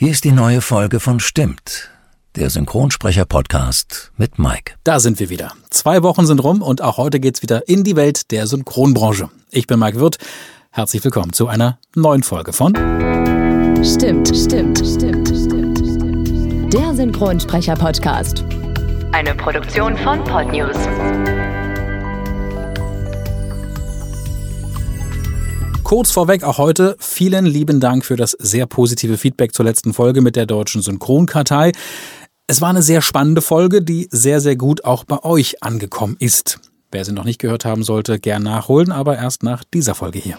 Hier ist die neue Folge von Stimmt, der Synchronsprecher-Podcast mit Mike. Da sind wir wieder. Zwei Wochen sind rum und auch heute geht's wieder in die Welt der Synchronbranche. Ich bin Mike Wirth. Herzlich willkommen zu einer neuen Folge von Stimmt, stimmt, stimmt, stimmt, stimmt. Der Synchronsprecher-Podcast. Eine Produktion von Podnews. Kurz vorweg auch heute vielen lieben Dank für das sehr positive Feedback zur letzten Folge mit der deutschen Synchronkartei. Es war eine sehr spannende Folge, die sehr, sehr gut auch bei euch angekommen ist. Wer sie noch nicht gehört haben sollte, gern nachholen, aber erst nach dieser Folge hier.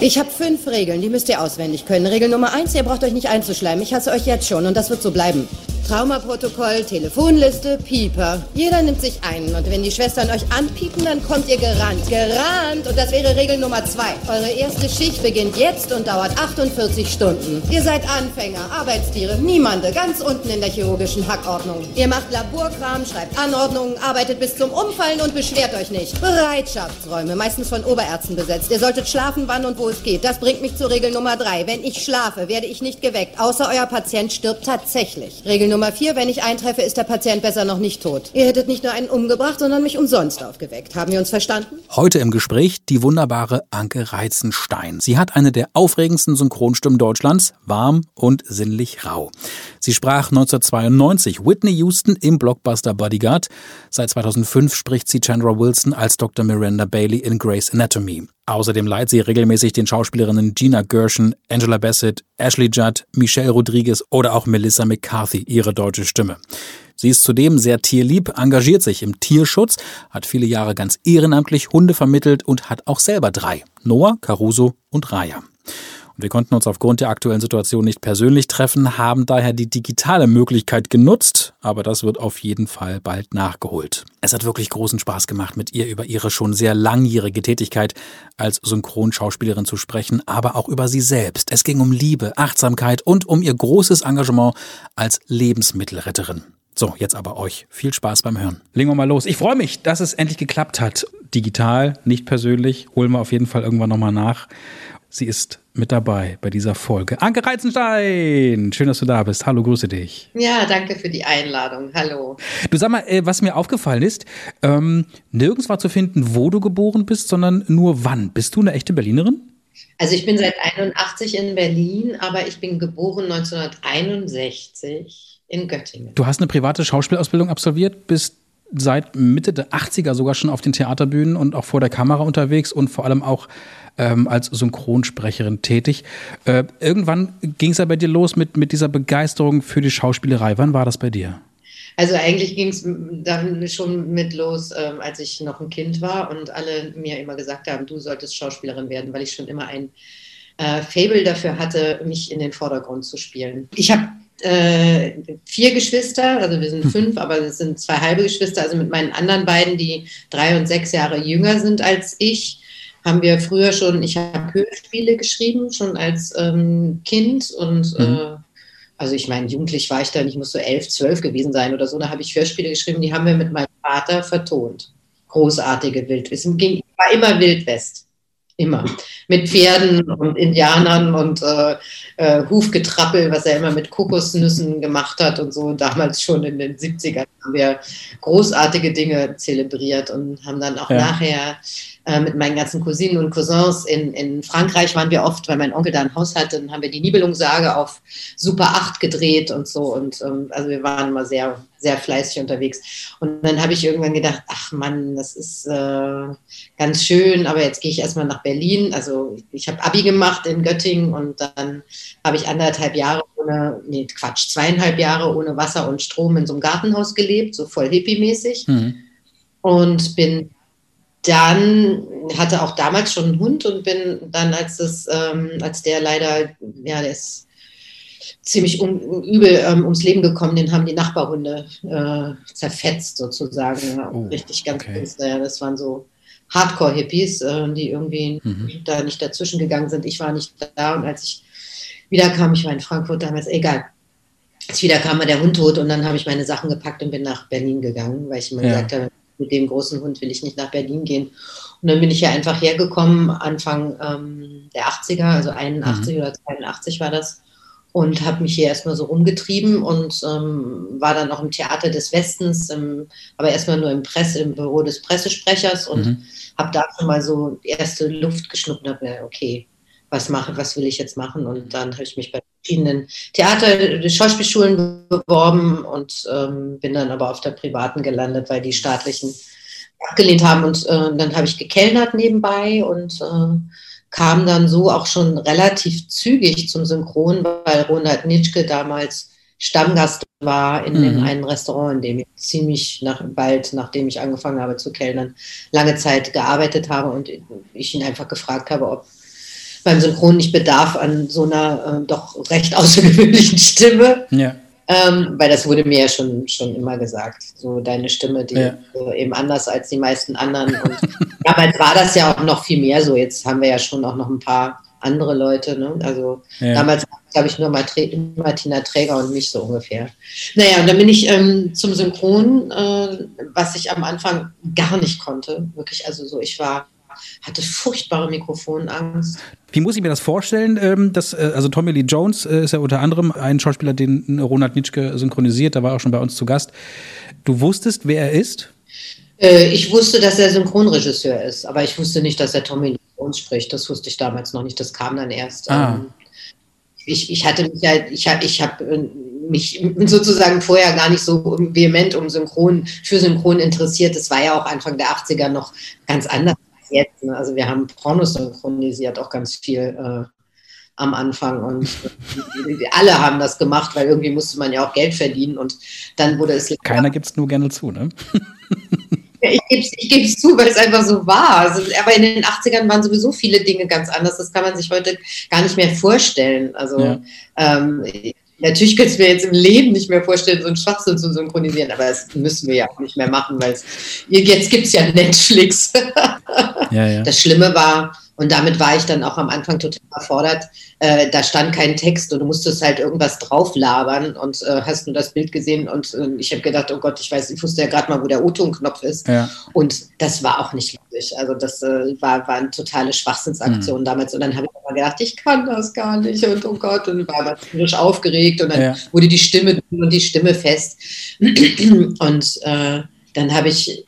Ich habe fünf Regeln, die müsst ihr auswendig können. Regel Nummer eins, ihr braucht euch nicht einzuschleimen. Ich hasse euch jetzt schon und das wird so bleiben. Traumaprotokoll, Telefonliste, Pieper. Jeder nimmt sich einen und wenn die Schwestern euch anpiepen, dann kommt ihr gerannt. Gerannt! Und das wäre Regel Nummer zwei. Eure erste Schicht beginnt jetzt und dauert 48 Stunden. Ihr seid Anfänger, Arbeitstiere, niemande, ganz unten in der chirurgischen Hackordnung. Ihr macht Laborkram, schreibt Anordnungen, arbeitet bis zum Umfallen und beschwert euch nicht. Bereitschaftsräume, meistens von Oberärzten besetzt. Ihr solltet schlafen, wann und wo es geht. Das bringt mich zur Regel Nummer drei. Wenn ich schlafe, werde ich nicht geweckt, außer euer Patient stirbt tatsächlich. Regel Nummer vier, wenn ich eintreffe, ist der Patient besser noch nicht tot. Ihr hättet nicht nur einen umgebracht, sondern mich umsonst aufgeweckt. Haben wir uns verstanden? Heute im Gespräch die wunderbare Anke Reizenstein. Sie hat eine der aufregendsten Synchronstimmen Deutschlands, warm und sinnlich rau. Sie sprach 1992 Whitney Houston im Blockbuster Bodyguard. Seit 2005 spricht sie Chandra Wilson als Dr. Miranda Bailey in Grey's Anatomy. Außerdem leiht sie regelmäßig den Schauspielerinnen Gina Gershon, Angela Bassett, Ashley Judd, Michelle Rodriguez oder auch Melissa McCarthy ihre deutsche Stimme. Sie ist zudem sehr tierlieb, engagiert sich im Tierschutz, hat viele Jahre ganz ehrenamtlich Hunde vermittelt und hat auch selber drei. Noah, Caruso und Raya. Wir konnten uns aufgrund der aktuellen Situation nicht persönlich treffen, haben daher die digitale Möglichkeit genutzt, aber das wird auf jeden Fall bald nachgeholt. Es hat wirklich großen Spaß gemacht, mit ihr über ihre schon sehr langjährige Tätigkeit als Synchronschauspielerin zu sprechen, aber auch über sie selbst. Es ging um Liebe, Achtsamkeit und um ihr großes Engagement als Lebensmittelretterin. So, jetzt aber euch. Viel Spaß beim Hören. Legen wir mal los. Ich freue mich, dass es endlich geklappt hat. Digital, nicht persönlich. Holen wir auf jeden Fall irgendwann nochmal nach. Sie ist mit dabei bei dieser Folge. Anke Reizenstein, schön, dass du da bist. Hallo, grüße dich. Ja, danke für die Einladung. Hallo. Du sag mal, äh, was mir aufgefallen ist, ähm, nirgends war zu finden, wo du geboren bist, sondern nur wann. Bist du eine echte Berlinerin? Also ich bin seit 81 in Berlin, aber ich bin geboren 1961 in Göttingen. Du hast eine private Schauspielausbildung absolviert, bist seit Mitte der 80er sogar schon auf den Theaterbühnen und auch vor der Kamera unterwegs und vor allem auch ähm, als Synchronsprecherin tätig. Äh, irgendwann ging es ja bei dir los mit, mit dieser Begeisterung für die Schauspielerei. Wann war das bei dir? Also eigentlich ging es dann schon mit los, ähm, als ich noch ein Kind war und alle mir immer gesagt haben, du solltest Schauspielerin werden, weil ich schon immer ein äh, Fable dafür hatte, mich in den Vordergrund zu spielen. Ich habe äh, vier Geschwister, also wir sind hm. fünf, aber es sind zwei halbe Geschwister. Also mit meinen anderen beiden, die drei und sechs Jahre jünger sind als ich, haben wir früher schon, ich habe Hörspiele geschrieben, schon als ähm, Kind und mhm. äh, also ich meine, jugendlich war ich dann, ich muss so elf, zwölf gewesen sein oder so, da habe ich Hörspiele geschrieben, die haben wir mit meinem Vater vertont. Großartige Wildwissen. Ging, war immer Wildwest. Immer. Mit Pferden und Indianern und äh, äh, Hufgetrappel, was er immer mit Kokosnüssen gemacht hat und so. Damals schon in den 70ern haben wir großartige Dinge zelebriert und haben dann auch ja. nachher äh, mit meinen ganzen Cousinen und Cousins in, in Frankreich waren wir oft, weil mein Onkel da ein Haus hatte, dann haben wir die Nibelungssage auf Super 8 gedreht und so. Und ähm, also wir waren immer sehr, sehr fleißig unterwegs. Und dann habe ich irgendwann gedacht, ach Mann, das ist äh, ganz schön, aber jetzt gehe ich erstmal nach Berlin. Also ich habe Abi gemacht in Göttingen und dann habe ich anderthalb Jahre ohne, nee, Quatsch, zweieinhalb Jahre ohne Wasser und Strom in so einem Gartenhaus gelebt, so voll hippie-mäßig. Mhm. Und bin dann hatte auch damals schon einen Hund und bin dann, als das, ähm, als der leider, ja, der ist ziemlich um, übel ähm, ums Leben gekommen, den haben die Nachbarhunde äh, zerfetzt sozusagen. Oh, Richtig ganz okay. Ja, das waren so Hardcore-Hippies, äh, die irgendwie mhm. da nicht dazwischen gegangen sind. Ich war nicht da und als ich wiederkam, ich war in Frankfurt damals, egal. Als ich wiederkam, war der Hund tot und dann habe ich meine Sachen gepackt und bin nach Berlin gegangen, weil ich mir ja. gesagt habe, mit dem großen Hund will ich nicht nach Berlin gehen. Und dann bin ich ja einfach hergekommen, Anfang ähm, der 80er, also 81 mhm. oder 82 war das. und habe mich hier erstmal so rumgetrieben und ähm, war dann auch im Theater des Westens, im, aber erstmal nur im, Presse, im Büro des Pressesprechers und mhm. habe da schon mal so erste Luft geschnuppert und habe mir, okay, was mache, was will ich jetzt machen? Und dann habe ich mich bei verschiedenen Theater, Schauspielschulen beworben und ähm, bin dann aber auf der privaten gelandet, weil die staatlichen abgelehnt haben. Und äh, dann habe ich gekellnert nebenbei und äh, kam dann so auch schon relativ zügig zum Synchron, weil Ronald Nitschke damals Stammgast war in, mhm. in einem Restaurant, in dem ich ziemlich nach, bald, nachdem ich angefangen habe zu kellnern, lange Zeit gearbeitet habe und ich ihn einfach gefragt habe, ob beim Synchron nicht bedarf an so einer äh, doch recht außergewöhnlichen Stimme. Ja. Ähm, weil das wurde mir ja schon, schon immer gesagt. So deine Stimme, die ja. äh, eben anders als die meisten anderen. Und damals war das ja auch noch viel mehr so. Jetzt haben wir ja schon auch noch ein paar andere Leute. Ne? Also ja. damals glaube ich nur Martina Träger und mich so ungefähr. Naja, und dann bin ich ähm, zum Synchron, äh, was ich am Anfang gar nicht konnte. Wirklich, also so, ich war hatte furchtbare Mikrofonangst. Wie muss ich mir das vorstellen? Ähm, dass, äh, also Tommy Lee Jones äh, ist ja unter anderem ein Schauspieler, den Ronald Nitschke synchronisiert, der war auch schon bei uns zu Gast. Du wusstest, wer er ist? Äh, ich wusste, dass er Synchronregisseur ist, aber ich wusste nicht, dass er Tommy Lee Jones spricht. Das wusste ich damals noch nicht. Das kam dann erst. Ah. Ähm, ich, ich hatte mich ja, ich habe ich hab mich sozusagen vorher gar nicht so vehement um Synchron, für Synchron interessiert. Das war ja auch Anfang der 80er noch ganz anders jetzt. Ne? Also wir haben Pornos synchronisiert, auch ganz viel äh, am Anfang und alle haben das gemacht, weil irgendwie musste man ja auch Geld verdienen und dann wurde es. Keiner gibt es nur gerne zu, ne? ich gebe es ich zu, weil es einfach so war. Also, aber in den 80ern waren sowieso viele Dinge ganz anders. Das kann man sich heute gar nicht mehr vorstellen. Also ja. ähm, Natürlich könnte ich mir jetzt im Leben nicht mehr vorstellen, so einen Schwachsinn zu synchronisieren, aber das müssen wir ja auch nicht mehr machen, weil jetzt gibt es ja Netflix. ja, ja. Das Schlimme war, und damit war ich dann auch am Anfang total erfordert. Äh, da stand kein Text und du musstest halt irgendwas drauflabern und äh, hast nur das Bild gesehen und äh, ich habe gedacht, oh Gott, ich weiß, ich wusste ja gerade mal, wo der O-Ton-Knopf ist. Ja. Und das war auch nicht lustig. Also das äh, war, war eine totale Schwachsinnsaktion mhm. damals. Und dann habe ich aber gedacht, ich kann das gar nicht und oh Gott, und war aber frisch aufgeregt und dann ja. wurde die Stimme und die Stimme fest. und äh, dann habe ich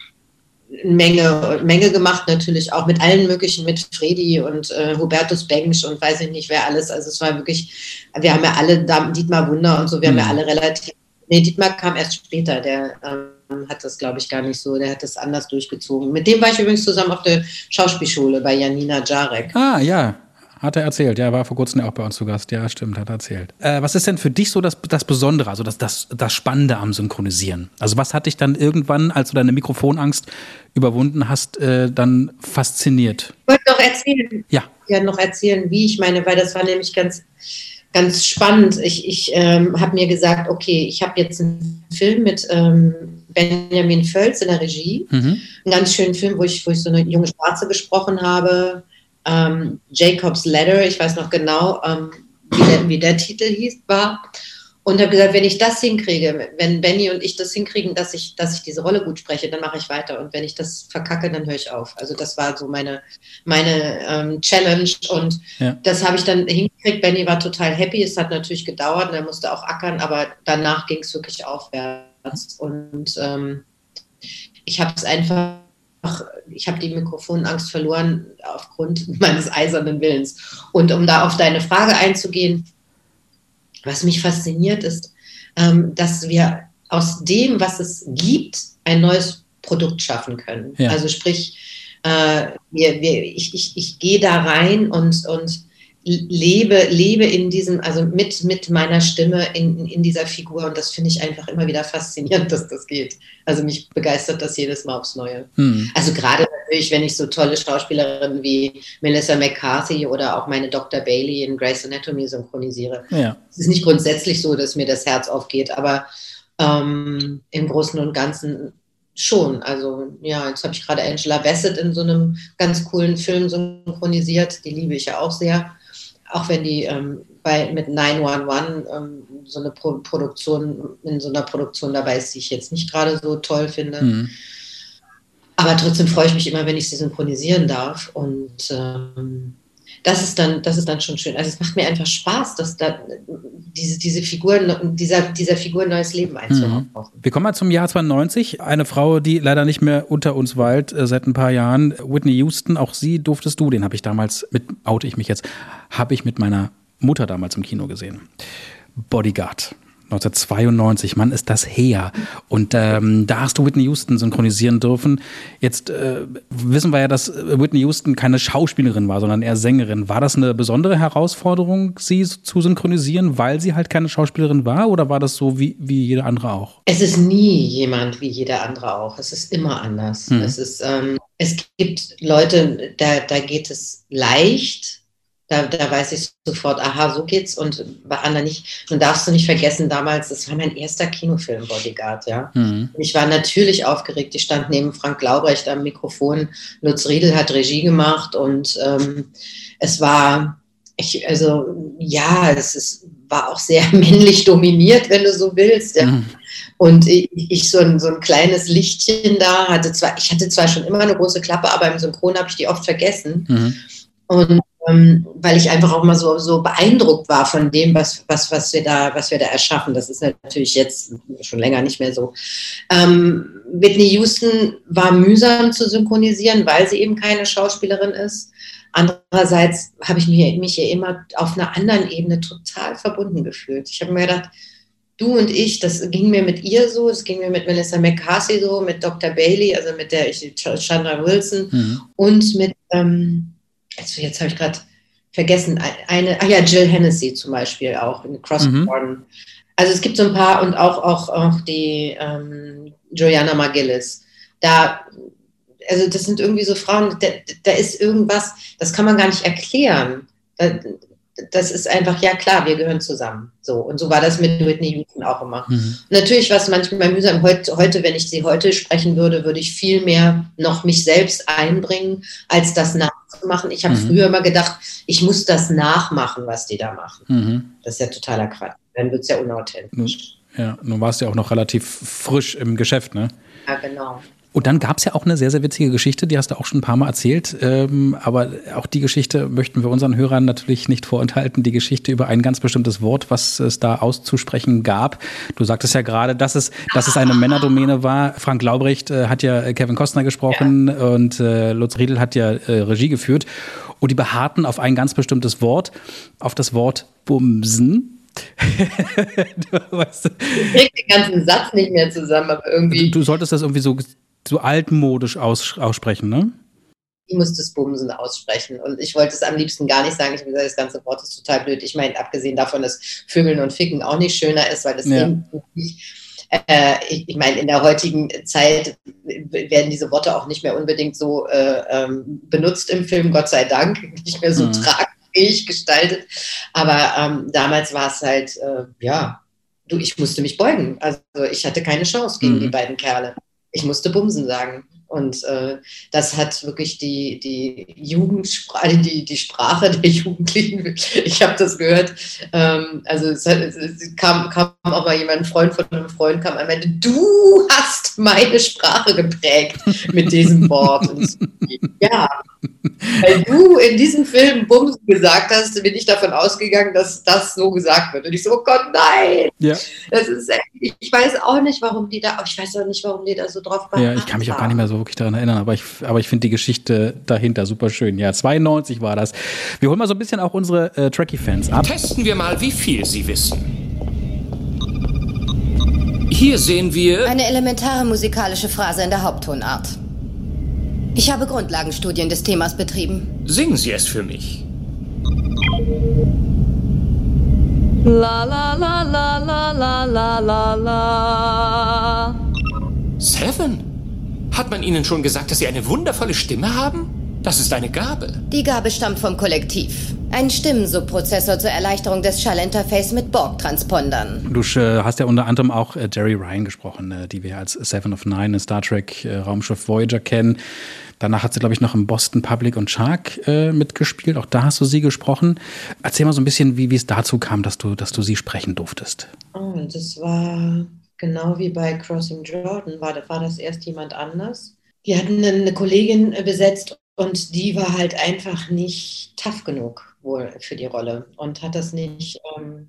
Menge, Menge gemacht, natürlich auch mit allen möglichen, mit Fredi und äh, Hubertus Bengsch und weiß ich nicht wer alles. Also es war wirklich, wir haben ja alle, Dietmar Wunder und so, wir mhm. haben ja mhm. alle relativ, nee, Dietmar kam erst später, der ähm, hat das, glaube ich, gar nicht so, der hat das anders durchgezogen. Mit dem war ich übrigens zusammen auf der Schauspielschule bei Janina Jarek. Ah, ja, hat er erzählt, ja, er war vor kurzem auch bei uns zu Gast. Ja, stimmt, hat er erzählt. Äh, was ist denn für dich so das, das Besondere, also das, das, das Spannende am Synchronisieren? Also was hat dich dann irgendwann, als du deine Mikrofonangst überwunden hast, äh, dann fasziniert? Ich wollte noch erzählen. Ja. Ja, noch erzählen, wie ich meine, weil das war nämlich ganz, ganz spannend. Ich, ich ähm, habe mir gesagt, okay, ich habe jetzt einen Film mit ähm, Benjamin Völz in der Regie. Mhm. Einen ganz schönen Film, wo ich, wo ich so eine junge Schwarze gesprochen habe ähm, Jacob's Letter, ich weiß noch genau, ähm, wie, der, wie, der, Titel hieß, war. Und habe gesagt, wenn ich das hinkriege, wenn Benny und ich das hinkriegen, dass ich, dass ich diese Rolle gut spreche, dann mache ich weiter. Und wenn ich das verkacke, dann höre ich auf. Also das war so meine, meine ähm, Challenge. Und ja. das habe ich dann hingekriegt. Benny war total happy. Es hat natürlich gedauert und er musste auch ackern, aber danach ging es wirklich aufwärts. Und ähm, ich habe es einfach ich habe die Mikrofonangst verloren aufgrund meines eisernen Willens. Und um da auf deine Frage einzugehen, was mich fasziniert ist, ähm, dass wir aus dem, was es gibt, ein neues Produkt schaffen können. Ja. Also sprich, äh, wir, wir, ich, ich, ich gehe da rein und, und lebe, lebe in diesem, also mit, mit meiner Stimme in, in dieser Figur und das finde ich einfach immer wieder faszinierend, dass das geht. Also mich begeistert das jedes Mal aufs Neue. Hm. Also gerade natürlich, wenn ich so tolle Schauspielerinnen wie Melissa McCarthy oder auch meine Dr. Bailey in Grey's Anatomy synchronisiere. Ja. Es ist nicht grundsätzlich so, dass mir das Herz aufgeht, aber ähm, im Großen und Ganzen schon. Also ja, jetzt habe ich gerade Angela Bassett in so einem ganz coolen Film synchronisiert. Die liebe ich ja auch sehr auch wenn die ähm, bei, mit 911 ähm, so eine Pro Produktion, in so einer Produktion dabei ist, die ich jetzt nicht gerade so toll finde. Mhm. Aber trotzdem freue ich mich immer, wenn ich sie synchronisieren darf. Und ähm, das ist dann, das ist dann schon schön. Also es macht mir einfach Spaß, dass da diese, diese Figuren, dieser, dieser Figur neues Leben einzuhauchen. Mhm. Wir kommen mal zum Jahr 92. Eine Frau, die leider nicht mehr unter uns weilt, äh, seit ein paar Jahren, Whitney Houston, auch sie durftest du, den habe ich damals mit, oute ich mich jetzt, habe ich mit meiner Mutter damals im Kino gesehen. Bodyguard. 1992, Mann, ist das her. Und ähm, da hast du Whitney Houston synchronisieren dürfen. Jetzt äh, wissen wir ja, dass Whitney Houston keine Schauspielerin war, sondern eher Sängerin. War das eine besondere Herausforderung, sie zu synchronisieren, weil sie halt keine Schauspielerin war? Oder war das so wie, wie jeder andere auch? Es ist nie jemand wie jeder andere auch. Es ist immer anders. Hm. Es, ist, ähm, es gibt Leute, da, da geht es leicht da, da weiß ich sofort, aha, so geht's. Und bei anderen nicht. Und darfst du nicht vergessen, damals, das war mein erster Kinofilm, Bodyguard, ja. Mhm. Ich war natürlich aufgeregt. Ich stand neben Frank Laubrecht am Mikrofon. Lutz Riedel hat Regie gemacht und ähm, es war, ich, also ja, es ist, war auch sehr männlich dominiert, wenn du so willst. Ja. Mhm. Und ich, ich, so, ein, so ein kleines Lichtchen da hatte zwar, ich hatte zwar schon immer eine große Klappe, aber im Synchron habe ich die oft vergessen. Mhm. Und ähm, weil ich einfach auch mal so, so beeindruckt war von dem, was, was, was, wir da, was wir da erschaffen. Das ist natürlich jetzt schon länger nicht mehr so. Ähm, Whitney Houston war mühsam zu synchronisieren, weil sie eben keine Schauspielerin ist. Andererseits habe ich mich, mich hier immer auf einer anderen Ebene total verbunden gefühlt. Ich habe mir gedacht, du und ich, das ging mir mit ihr so, es ging mir mit Melissa McCarthy so, mit Dr. Bailey, also mit der ich, Chandra Wilson mhm. und mit ähm, also jetzt habe ich gerade vergessen, eine, ach ja, Jill Hennessy zum Beispiel auch in Crossborn. Mhm. Also es gibt so ein paar und auch, auch, auch die ähm, Joanna McGillis. Da, also das sind irgendwie so Frauen, da, da ist irgendwas, das kann man gar nicht erklären. Da, das ist einfach, ja klar, wir gehören zusammen. So. Und so war das mit Whitney Houston auch immer. Mhm. Natürlich war es manchmal mühsam. Heute, heute, wenn ich sie heute sprechen würde, würde ich viel mehr noch mich selbst einbringen, als das nachzumachen. Ich habe mhm. früher immer gedacht, ich muss das nachmachen, was die da machen. Mhm. Das ist ja totaler Quatsch. Dann wird es ja unauthentisch. Ja, nun warst du ja auch noch relativ frisch im Geschäft, ne? Ja, genau. Und dann gab es ja auch eine sehr, sehr witzige Geschichte, die hast du auch schon ein paar Mal erzählt. Ähm, aber auch die Geschichte möchten wir unseren Hörern natürlich nicht vorenthalten. Die Geschichte über ein ganz bestimmtes Wort, was es da auszusprechen gab. Du sagtest ja gerade, dass es, dass es eine Männerdomäne war. Frank Laubrecht äh, hat ja Kevin Costner gesprochen ja. und äh, Lutz Riedel hat ja äh, Regie geführt. Und die beharrten auf ein ganz bestimmtes Wort, auf das Wort Bumsen. du, weißt, ich krieg den ganzen Satz nicht mehr zusammen, aber irgendwie. Du, du solltest das irgendwie so so altmodisch aus, aussprechen, ne? Ich muss das Bumsen aussprechen. Und ich wollte es am liebsten gar nicht sagen. Ich habe gesagt, das ganze Wort ist total blöd. Ich meine, abgesehen davon, dass Vögeln und Ficken auch nicht schöner ist, weil das ja. eben nicht. Äh, ich, ich meine, in der heutigen Zeit werden diese Worte auch nicht mehr unbedingt so äh, ähm, benutzt im Film, Gott sei Dank, nicht mehr so mhm. tragfähig gestaltet. Aber ähm, damals war es halt, äh, ja, du, ich musste mich beugen. Also ich hatte keine Chance gegen mhm. die beiden Kerle ich musste Bumsen sagen. Und äh, das hat wirklich die, die Jugendsprache, die, die Sprache der Jugendlichen, ich habe das gehört. Ähm, also es, hat, es, kam, kam auch mal jemand, ein Freund von einem Freund kam und meinte, du hast meine Sprache geprägt mit diesem Wort. Und ja, weil du in diesem Film Bumsen gesagt hast, bin ich davon ausgegangen, dass das so gesagt wird. Und ich so, oh Gott, nein! Ja. Das ist, ich weiß auch nicht, warum die da, ich weiß auch nicht, warum die da so drauf waren. Ja, ich kann mich auch gar nicht mehr so wirklich daran erinnern, aber ich, aber ich finde die Geschichte dahinter super schön. Ja, 92 war das. Wir holen mal so ein bisschen auch unsere äh, Tracky-Fans ab. Testen wir mal, wie viel sie wissen. Hier sehen wir. Eine elementare musikalische Phrase in der Haupttonart. Ich habe Grundlagenstudien des Themas betrieben. Singen Sie es für mich. La la la la la la la la la. Seven? Hat man Ihnen schon gesagt, dass Sie eine wundervolle Stimme haben? Das ist eine Gabe. Die Gabe stammt vom Kollektiv. Ein Stimmensubprozessor zur Erleichterung des Schallinterface mit Borg-Transpondern. Du äh, hast ja unter anderem auch äh, Jerry Ryan gesprochen, äh, die wir als Seven of Nine in Star Trek Raumschiff Voyager kennen. Danach hat sie, glaube ich, noch im Boston Public und Shark äh, mitgespielt. Auch da hast du sie gesprochen. Erzähl mal so ein bisschen, wie, wie es dazu kam, dass du, dass du sie sprechen durftest. Oh, das war genau wie bei Crossing Jordan. War, war das erst jemand anders? Die hatten eine Kollegin besetzt und die war halt einfach nicht tough genug wohl für die Rolle und hat das nicht, ähm,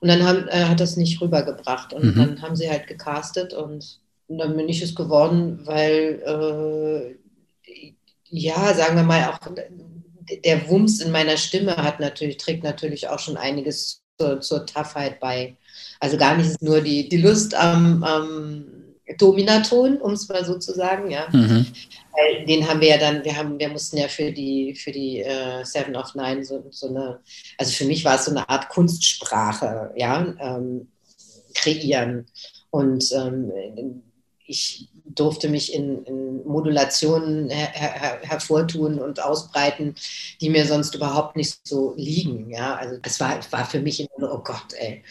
und dann haben, äh, hat das nicht rübergebracht. Und mhm. dann haben sie halt gecastet und, und, dann bin ich es geworden, weil, äh, ja, sagen wir mal, auch der Wumms in meiner Stimme hat natürlich, trägt natürlich auch schon einiges zur, zur Toughheit bei. Also gar nicht nur die, die Lust am, am Dominaton, um es mal so zu sagen, ja. Mhm. Den haben wir ja dann, wir haben, wir mussten ja für die, für die äh, Seven of Nine so, so eine, also für mich war es so eine Art Kunstsprache, ja, ähm, kreieren. Und ähm, ich durfte mich in, in Modulationen her, her, hervortun und ausbreiten, die mir sonst überhaupt nicht so liegen. Ja, also es war, war für mich immer, oh Gott, ey.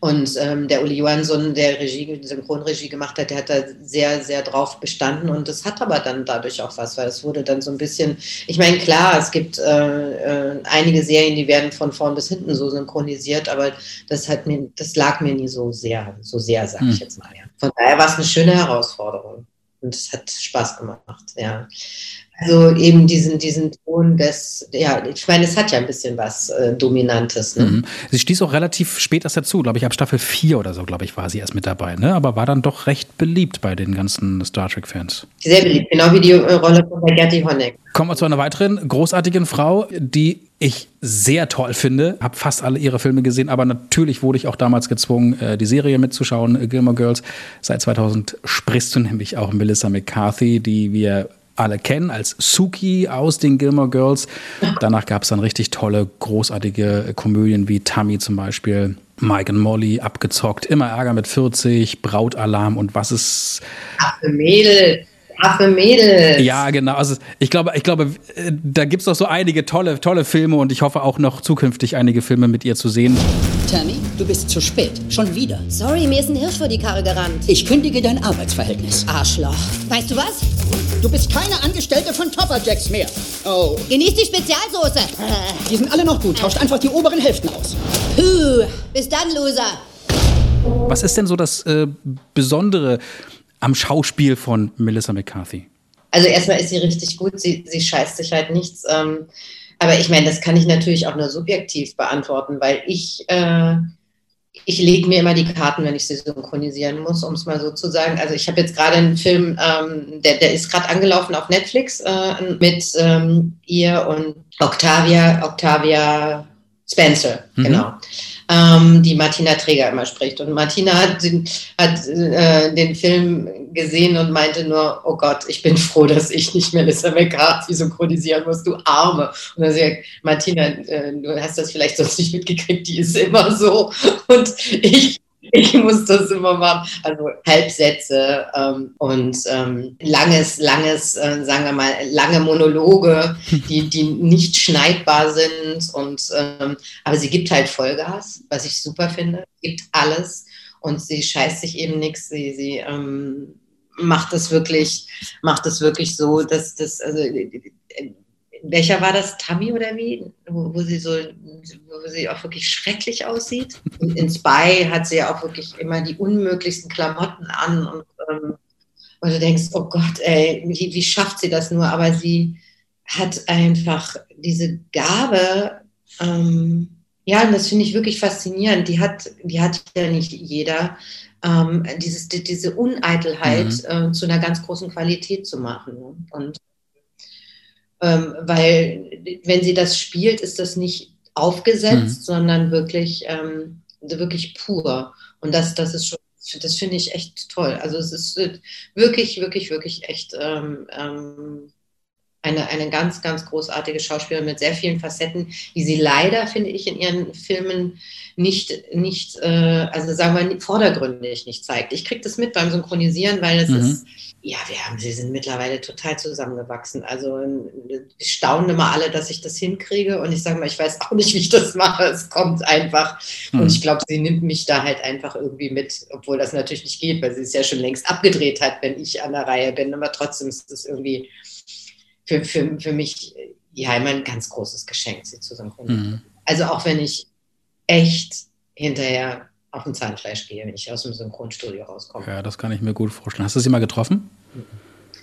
Und ähm, der Uli Johansson, der Regie, Synchronregie gemacht hat, der hat da sehr, sehr drauf bestanden und das hat aber dann dadurch auch was, weil es wurde dann so ein bisschen, ich meine, klar, es gibt äh, äh, einige Serien, die werden von vorn bis hinten so synchronisiert, aber das hat mir, das lag mir nie so sehr, so sehr, sag ich hm. jetzt mal. Ja. Von daher war es eine schöne Herausforderung und es hat Spaß gemacht, ja. Also eben diesen, diesen Ton des, ja, ich meine, es hat ja ein bisschen was äh, Dominantes. Ne? Mhm. Sie stieß auch relativ spät erst dazu, glaube ich, ab Staffel 4 oder so, glaube ich, war sie erst mit dabei, ne? aber war dann doch recht beliebt bei den ganzen Star Trek-Fans. Sehr beliebt, genau wie die äh, Rolle von der Gertie Honeck. Kommen wir zu einer weiteren großartigen Frau, die ich sehr toll finde. Habe fast alle ihre Filme gesehen, aber natürlich wurde ich auch damals gezwungen, äh, die Serie mitzuschauen, äh, Gilmore Girls. Seit 2000 sprichst du nämlich auch Melissa McCarthy, die wir alle kennen als Suki aus den Gilmore Girls. Danach gab es dann richtig tolle, großartige Komödien wie Tammy zum Beispiel. Mike und Molly abgezockt, immer Ärger mit 40, Brautalarm und was ist. Affe Mädel, Affe Mädel. Ja, genau. Also ich glaube, ich glaube, da gibt es doch so einige tolle, tolle Filme und ich hoffe auch noch zukünftig einige Filme mit ihr zu sehen. Tammy, du bist zu spät. Schon wieder. Sorry, mir ist ein Hirsch vor die Karre gerannt. Ich kündige dein Arbeitsverhältnis. Arschloch. Weißt du was? Du bist keine Angestellte von Topper Jacks mehr. Oh. Genieß die Spezialsoße. Die sind alle noch gut. Tauscht einfach die oberen Hälften aus. Puh. Bis dann, Loser. Was ist denn so das äh, Besondere am Schauspiel von Melissa McCarthy? Also erstmal ist sie richtig gut. Sie, sie scheißt sich halt nichts. Ähm, aber ich meine, das kann ich natürlich auch nur subjektiv beantworten, weil ich äh, ich lege mir immer die Karten, wenn ich sie synchronisieren muss, um es mal so zu sagen. Also ich habe jetzt gerade einen Film, ähm, der, der ist gerade angelaufen auf Netflix äh, mit ähm, ihr und Octavia, Octavia Spencer, mhm. genau ähm, die Martina Träger immer spricht. Und Martina hat, den, hat äh, den Film gesehen und meinte nur, oh Gott, ich bin froh, dass ich nicht Melissa McCarthy synchronisieren muss, du Arme. Und dann sagt Martina, äh, du hast das vielleicht sonst nicht mitgekriegt, die ist immer so. Und ich ich muss das immer machen. Also Halbsätze ähm, und ähm, langes, langes, äh, sagen wir mal, lange Monologe, die, die nicht schneidbar sind. Und ähm, aber sie gibt halt Vollgas, was ich super finde. Gibt alles und sie scheißt sich eben nichts. Sie, sie ähm, macht das wirklich, macht das wirklich so, dass das, also welcher war das, Tammy oder wie, wo, wo, sie so, wo sie auch wirklich schrecklich aussieht. Und in Spy hat sie ja auch wirklich immer die unmöglichsten Klamotten an und, ähm, und du denkst, oh Gott, ey, wie, wie schafft sie das nur? Aber sie hat einfach diese Gabe, ähm, ja, und das finde ich wirklich faszinierend. Die hat, die hat ja nicht jeder, ähm, dieses, die, diese Uneitelheit mhm. äh, zu einer ganz großen Qualität zu machen. Ne? Und ähm, weil wenn sie das spielt, ist das nicht aufgesetzt, mhm. sondern wirklich, ähm, wirklich pur. Und das, das ist schon, das finde ich echt toll. Also es ist wirklich, wirklich, wirklich echt ähm, ähm, eine, eine ganz, ganz großartige Schauspielerin mit sehr vielen Facetten, die sie leider, finde ich, in ihren Filmen nicht, nicht äh, also sagen wir, vordergründig nicht zeigt. Ich kriege das mit beim Synchronisieren, weil es mhm. ist ja, wir haben, sie sind mittlerweile total zusammengewachsen. Also wir staunen immer alle, dass ich das hinkriege. Und ich sage mal, ich weiß auch nicht, wie ich das mache. Es kommt einfach. Mhm. Und ich glaube, sie nimmt mich da halt einfach irgendwie mit, obwohl das natürlich nicht geht, weil sie es ja schon längst abgedreht hat, wenn ich an der Reihe bin. Aber trotzdem ist das irgendwie für, für, für mich ja immer ein ganz großes Geschenk, sie zu synchronisieren. Mhm. Also auch wenn ich echt hinterher auf dem Zahnfleisch gehe, wenn ich aus dem Synchronstudio rauskomme. Ja, das kann ich mir gut vorstellen. Hast du sie mal getroffen?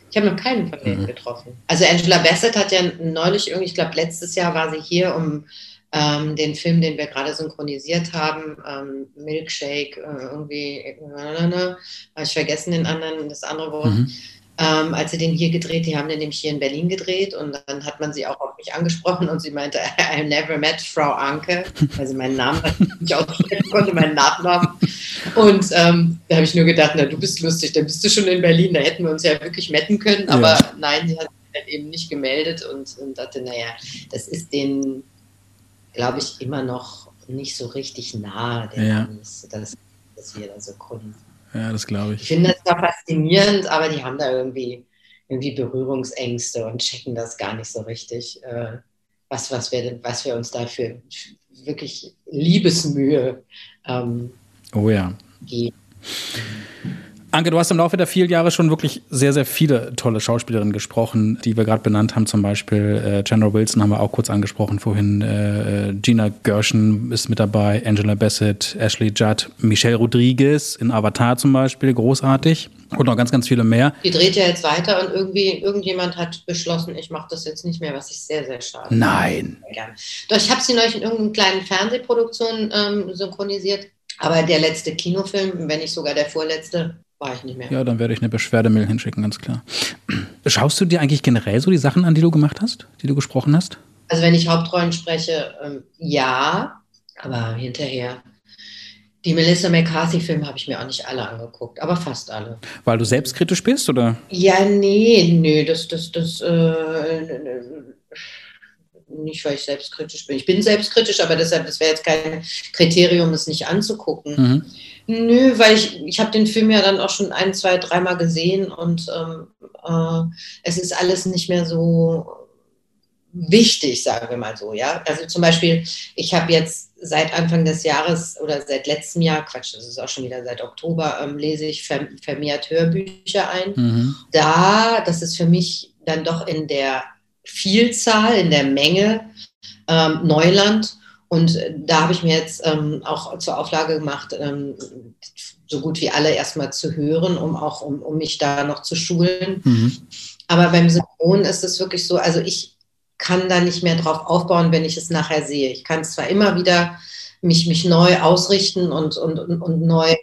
Ich habe noch keinen von denen mhm. getroffen. Also Angela Bassett hat ja neulich irgendwie, ich glaube letztes Jahr war sie hier, um ähm, den Film, den wir gerade synchronisiert haben, ähm, Milkshake, äh, irgendwie, äh, habe ich vergessen den anderen, das andere Wort. Mhm ähm, als sie den hier gedreht, die haben den nämlich hier in Berlin gedreht und dann hat man sie auch auf mich angesprochen und sie meinte, I never met Frau Anke, weil sie meinen Namen nicht aussprechen konnte, meinen Nachnamen. Und ähm, da habe ich nur gedacht, na du bist lustig, dann bist du schon in Berlin, da hätten wir uns ja wirklich metten können, aber ja. nein, sie hat sich halt eben nicht gemeldet und, und dachte, naja, das ist den, glaube ich, immer noch nicht so richtig nah, der ja. ist, dass, dass wir da so Kunden ja, das glaube ich. Ich finde das zwar faszinierend, aber die haben da irgendwie, irgendwie Berührungsängste und checken das gar nicht so richtig, äh, was, was, wir, was wir uns da für wirklich Liebesmühe ähm, oh ja. geben. Anke, du hast im Laufe der vielen Jahre schon wirklich sehr, sehr viele tolle Schauspielerinnen gesprochen, die wir gerade benannt haben. Zum Beispiel äh, Chandra Wilson haben wir auch kurz angesprochen vorhin. Äh, Gina Gershon ist mit dabei, Angela Bassett, Ashley Judd, Michelle Rodriguez in Avatar zum Beispiel, großartig. Und noch ganz, ganz viele mehr. Die dreht ja jetzt weiter und irgendwie irgendjemand hat beschlossen, ich mache das jetzt nicht mehr, was ich sehr, sehr schade Nein. Doch ich habe sie neulich in irgendeiner kleinen Fernsehproduktion ähm, synchronisiert. Aber der letzte Kinofilm, wenn nicht sogar der vorletzte, war ich nicht mehr. Ja, dann werde ich eine Beschwerdemail hinschicken, ganz klar. Schaust du dir eigentlich generell so die Sachen an, die du gemacht hast, die du gesprochen hast? Also wenn ich Hauptrollen spreche, ähm, ja, aber hinterher. Die Melissa McCarthy-Filme habe ich mir auch nicht alle angeguckt, aber fast alle. Weil du selbstkritisch bist, oder? Ja, nee, nee, das, das, das, äh, nicht, weil ich selbstkritisch bin. Ich bin selbstkritisch, aber deshalb, das wäre jetzt kein Kriterium, es nicht anzugucken. Mhm. Nö, weil ich, ich habe den Film ja dann auch schon ein, zwei, dreimal gesehen und ähm, äh, es ist alles nicht mehr so wichtig, sagen wir mal so, ja. Also zum Beispiel, ich habe jetzt seit Anfang des Jahres oder seit letztem Jahr, Quatsch, das ist auch schon wieder seit Oktober, ähm, lese ich vermehrt Hörbücher ein. Mhm. Da, das ist für mich dann doch in der Vielzahl, in der Menge ähm, Neuland. Und da habe ich mir jetzt ähm, auch zur Auflage gemacht, ähm, so gut wie alle erstmal zu hören, um auch um, um mich da noch zu schulen. Mhm. Aber beim Synchron ist es wirklich so, also ich kann da nicht mehr drauf aufbauen, wenn ich es nachher sehe. Ich kann zwar immer wieder mich, mich neu ausrichten und, und, und, und neu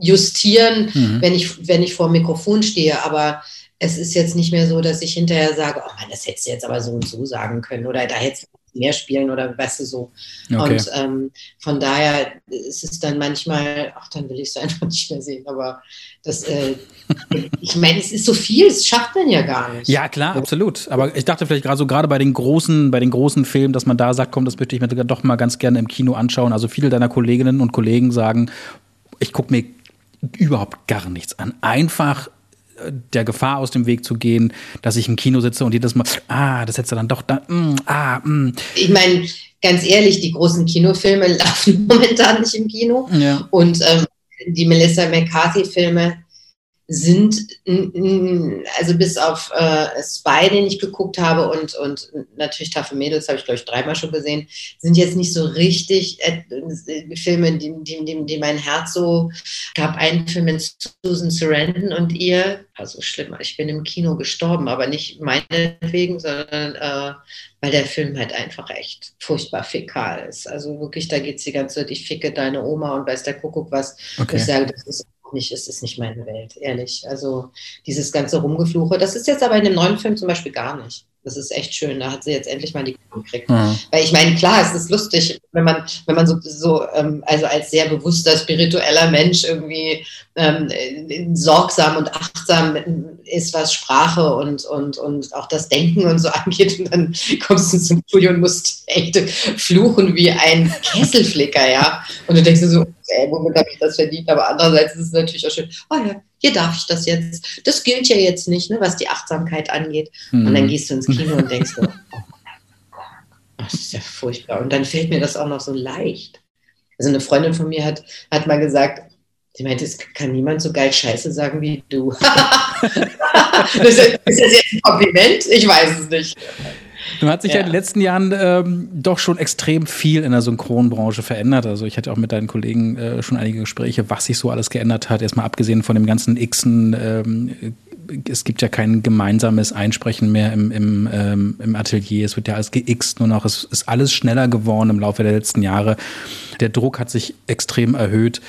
justieren, mhm. wenn, ich, wenn ich vor dem Mikrofon stehe, aber es ist jetzt nicht mehr so, dass ich hinterher sage, oh Mann, das hättest du jetzt aber so und so sagen können oder da hättest du mehr spielen oder weißt du so. Okay. Und ähm, von daher ist es dann manchmal, ach, dann will ich es einfach nicht mehr sehen. Aber das, äh, ich meine, es ist so viel, es schafft man ja gar nicht. Ja, klar, absolut. Aber ich dachte vielleicht gerade so gerade bei den großen, bei den großen Filmen, dass man da sagt, komm, das möchte ich mir doch mal ganz gerne im Kino anschauen. Also viele deiner Kolleginnen und Kollegen sagen, ich gucke mir überhaupt gar nichts an. Einfach der Gefahr aus dem Weg zu gehen, dass ich im Kino sitze und jedes Mal, ah, das hättest du dann doch da, mm, ah, mm. Ich meine, ganz ehrlich, die großen Kinofilme laufen momentan nicht im Kino. Ja. Und ähm, die Melissa McCarthy-Filme, sind, also bis auf äh, Spy, den ich geguckt habe und, und natürlich Tafel Mädels habe ich, glaube ich, dreimal schon gesehen, sind jetzt nicht so richtig äh, Filme, die, die, die, die, mein Herz so, gab einen Film mit Susan Sarandon und ihr, also schlimm, ich bin im Kino gestorben, aber nicht meinetwegen, sondern äh, weil der Film halt einfach echt furchtbar fäkal ist. Also wirklich, da geht es die ganze Zeit, ich ficke deine Oma und weiß der Kuckuck was. Okay. Ich sage, das ist nicht, es ist nicht meine Welt, ehrlich. Also dieses ganze Rumgefluche, das ist jetzt aber in dem neuen Film zum Beispiel gar nicht. Das ist echt schön. Da hat sie jetzt endlich mal die Kurve gekriegt. Mhm. Weil ich meine, klar, es ist lustig, wenn man, wenn man so, so ähm, also als sehr bewusster, spiritueller Mensch irgendwie ähm, sorgsam und achtsam ist, was Sprache und, und, und auch das Denken und so angeht. Und dann kommst du zum Studio und musst echt fluchen wie ein Kesselflicker, ja. Und du denkst dir so, ey, womit habe ich das verdient? Aber andererseits ist es natürlich auch schön, oh ja, hier darf ich das jetzt. Das gilt ja jetzt nicht, ne, was die Achtsamkeit angeht. Mhm. Und dann mhm. gehst du ins Kino und denkst so, oh, das ist ja furchtbar. Und dann fällt mir das auch noch so leicht. Also eine Freundin von mir hat, hat mal gesagt, sie meinte, es kann niemand so geil Scheiße sagen wie du. ist, das jetzt ein Kompliment? Ich weiß es nicht. Nun hat sich ja. ja in den letzten Jahren ähm, doch schon extrem viel in der Synchronbranche verändert. Also ich hatte auch mit deinen Kollegen äh, schon einige Gespräche, was sich so alles geändert hat. Erstmal abgesehen von dem ganzen Xen, ähm, es gibt ja kein gemeinsames Einsprechen mehr im, im, ähm, im Atelier. Es wird ja alles geixt nur noch. Es ist alles schneller geworden im Laufe der letzten Jahre. Der Druck hat sich extrem erhöht.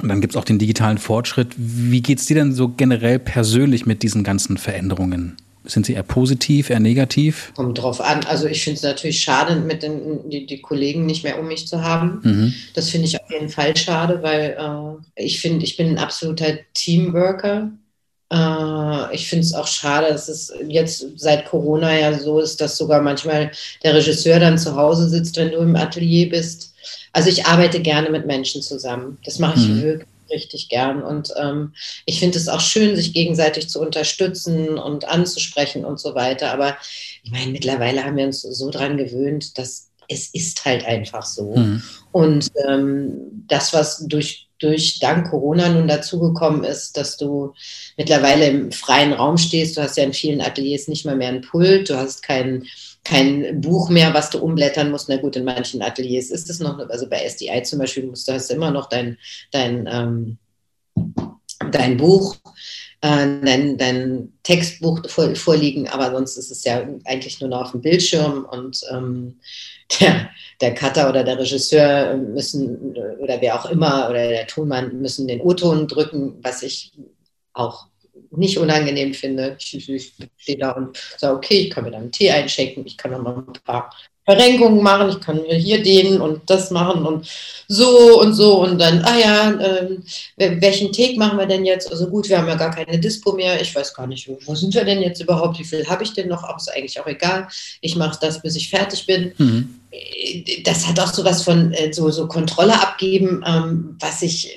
Und dann gibt es auch den digitalen Fortschritt. Wie geht es dir denn so generell persönlich mit diesen ganzen Veränderungen? Sind Sie eher positiv, eher negativ? Kommt drauf an. Also ich finde es natürlich schade, mit den die, die, Kollegen nicht mehr um mich zu haben. Mhm. Das finde ich auf jeden Fall schade, weil äh, ich finde, ich bin ein absoluter Teamworker. Äh, ich finde es auch schade, dass es jetzt seit Corona ja so ist, dass sogar manchmal der Regisseur dann zu Hause sitzt, wenn du im Atelier bist. Also ich arbeite gerne mit Menschen zusammen. Das mache ich mhm. wirklich richtig gern. Und ähm, ich finde es auch schön, sich gegenseitig zu unterstützen und anzusprechen und so weiter. Aber ich meine, mittlerweile haben wir uns so dran gewöhnt, dass es ist halt einfach so. Mhm. Und ähm, das, was durch durch dank Corona nun dazugekommen ist, dass du mittlerweile im freien Raum stehst. Du hast ja in vielen Ateliers nicht mal mehr ein Pult, du hast keinen kein Buch mehr, was du umblättern musst. Na gut, in manchen Ateliers ist es noch, also bei SDI zum Beispiel musst du hast immer noch dein, dein, ähm, dein Buch, äh, dein, dein Textbuch vor, vorliegen, aber sonst ist es ja eigentlich nur noch auf dem Bildschirm und ähm, der, der Cutter oder der Regisseur müssen oder wer auch immer oder der Tonmann müssen den O-Ton drücken, was ich auch nicht unangenehm finde. Ich, ich stehe da und sage, okay, ich kann mir dann einen Tee einschenken, ich kann noch ein paar Verrenkungen machen, ich kann hier den und das machen und so und so und dann, ah ja, äh, welchen Take machen wir denn jetzt? Also gut, wir haben ja gar keine Dispo mehr, ich weiß gar nicht, wo, wo sind wir denn jetzt überhaupt, wie viel habe ich denn noch, auch ist eigentlich auch egal, ich mache das, bis ich fertig bin. Mhm. Das hat auch so was von äh, so, so Kontrolle abgeben, ähm, was ich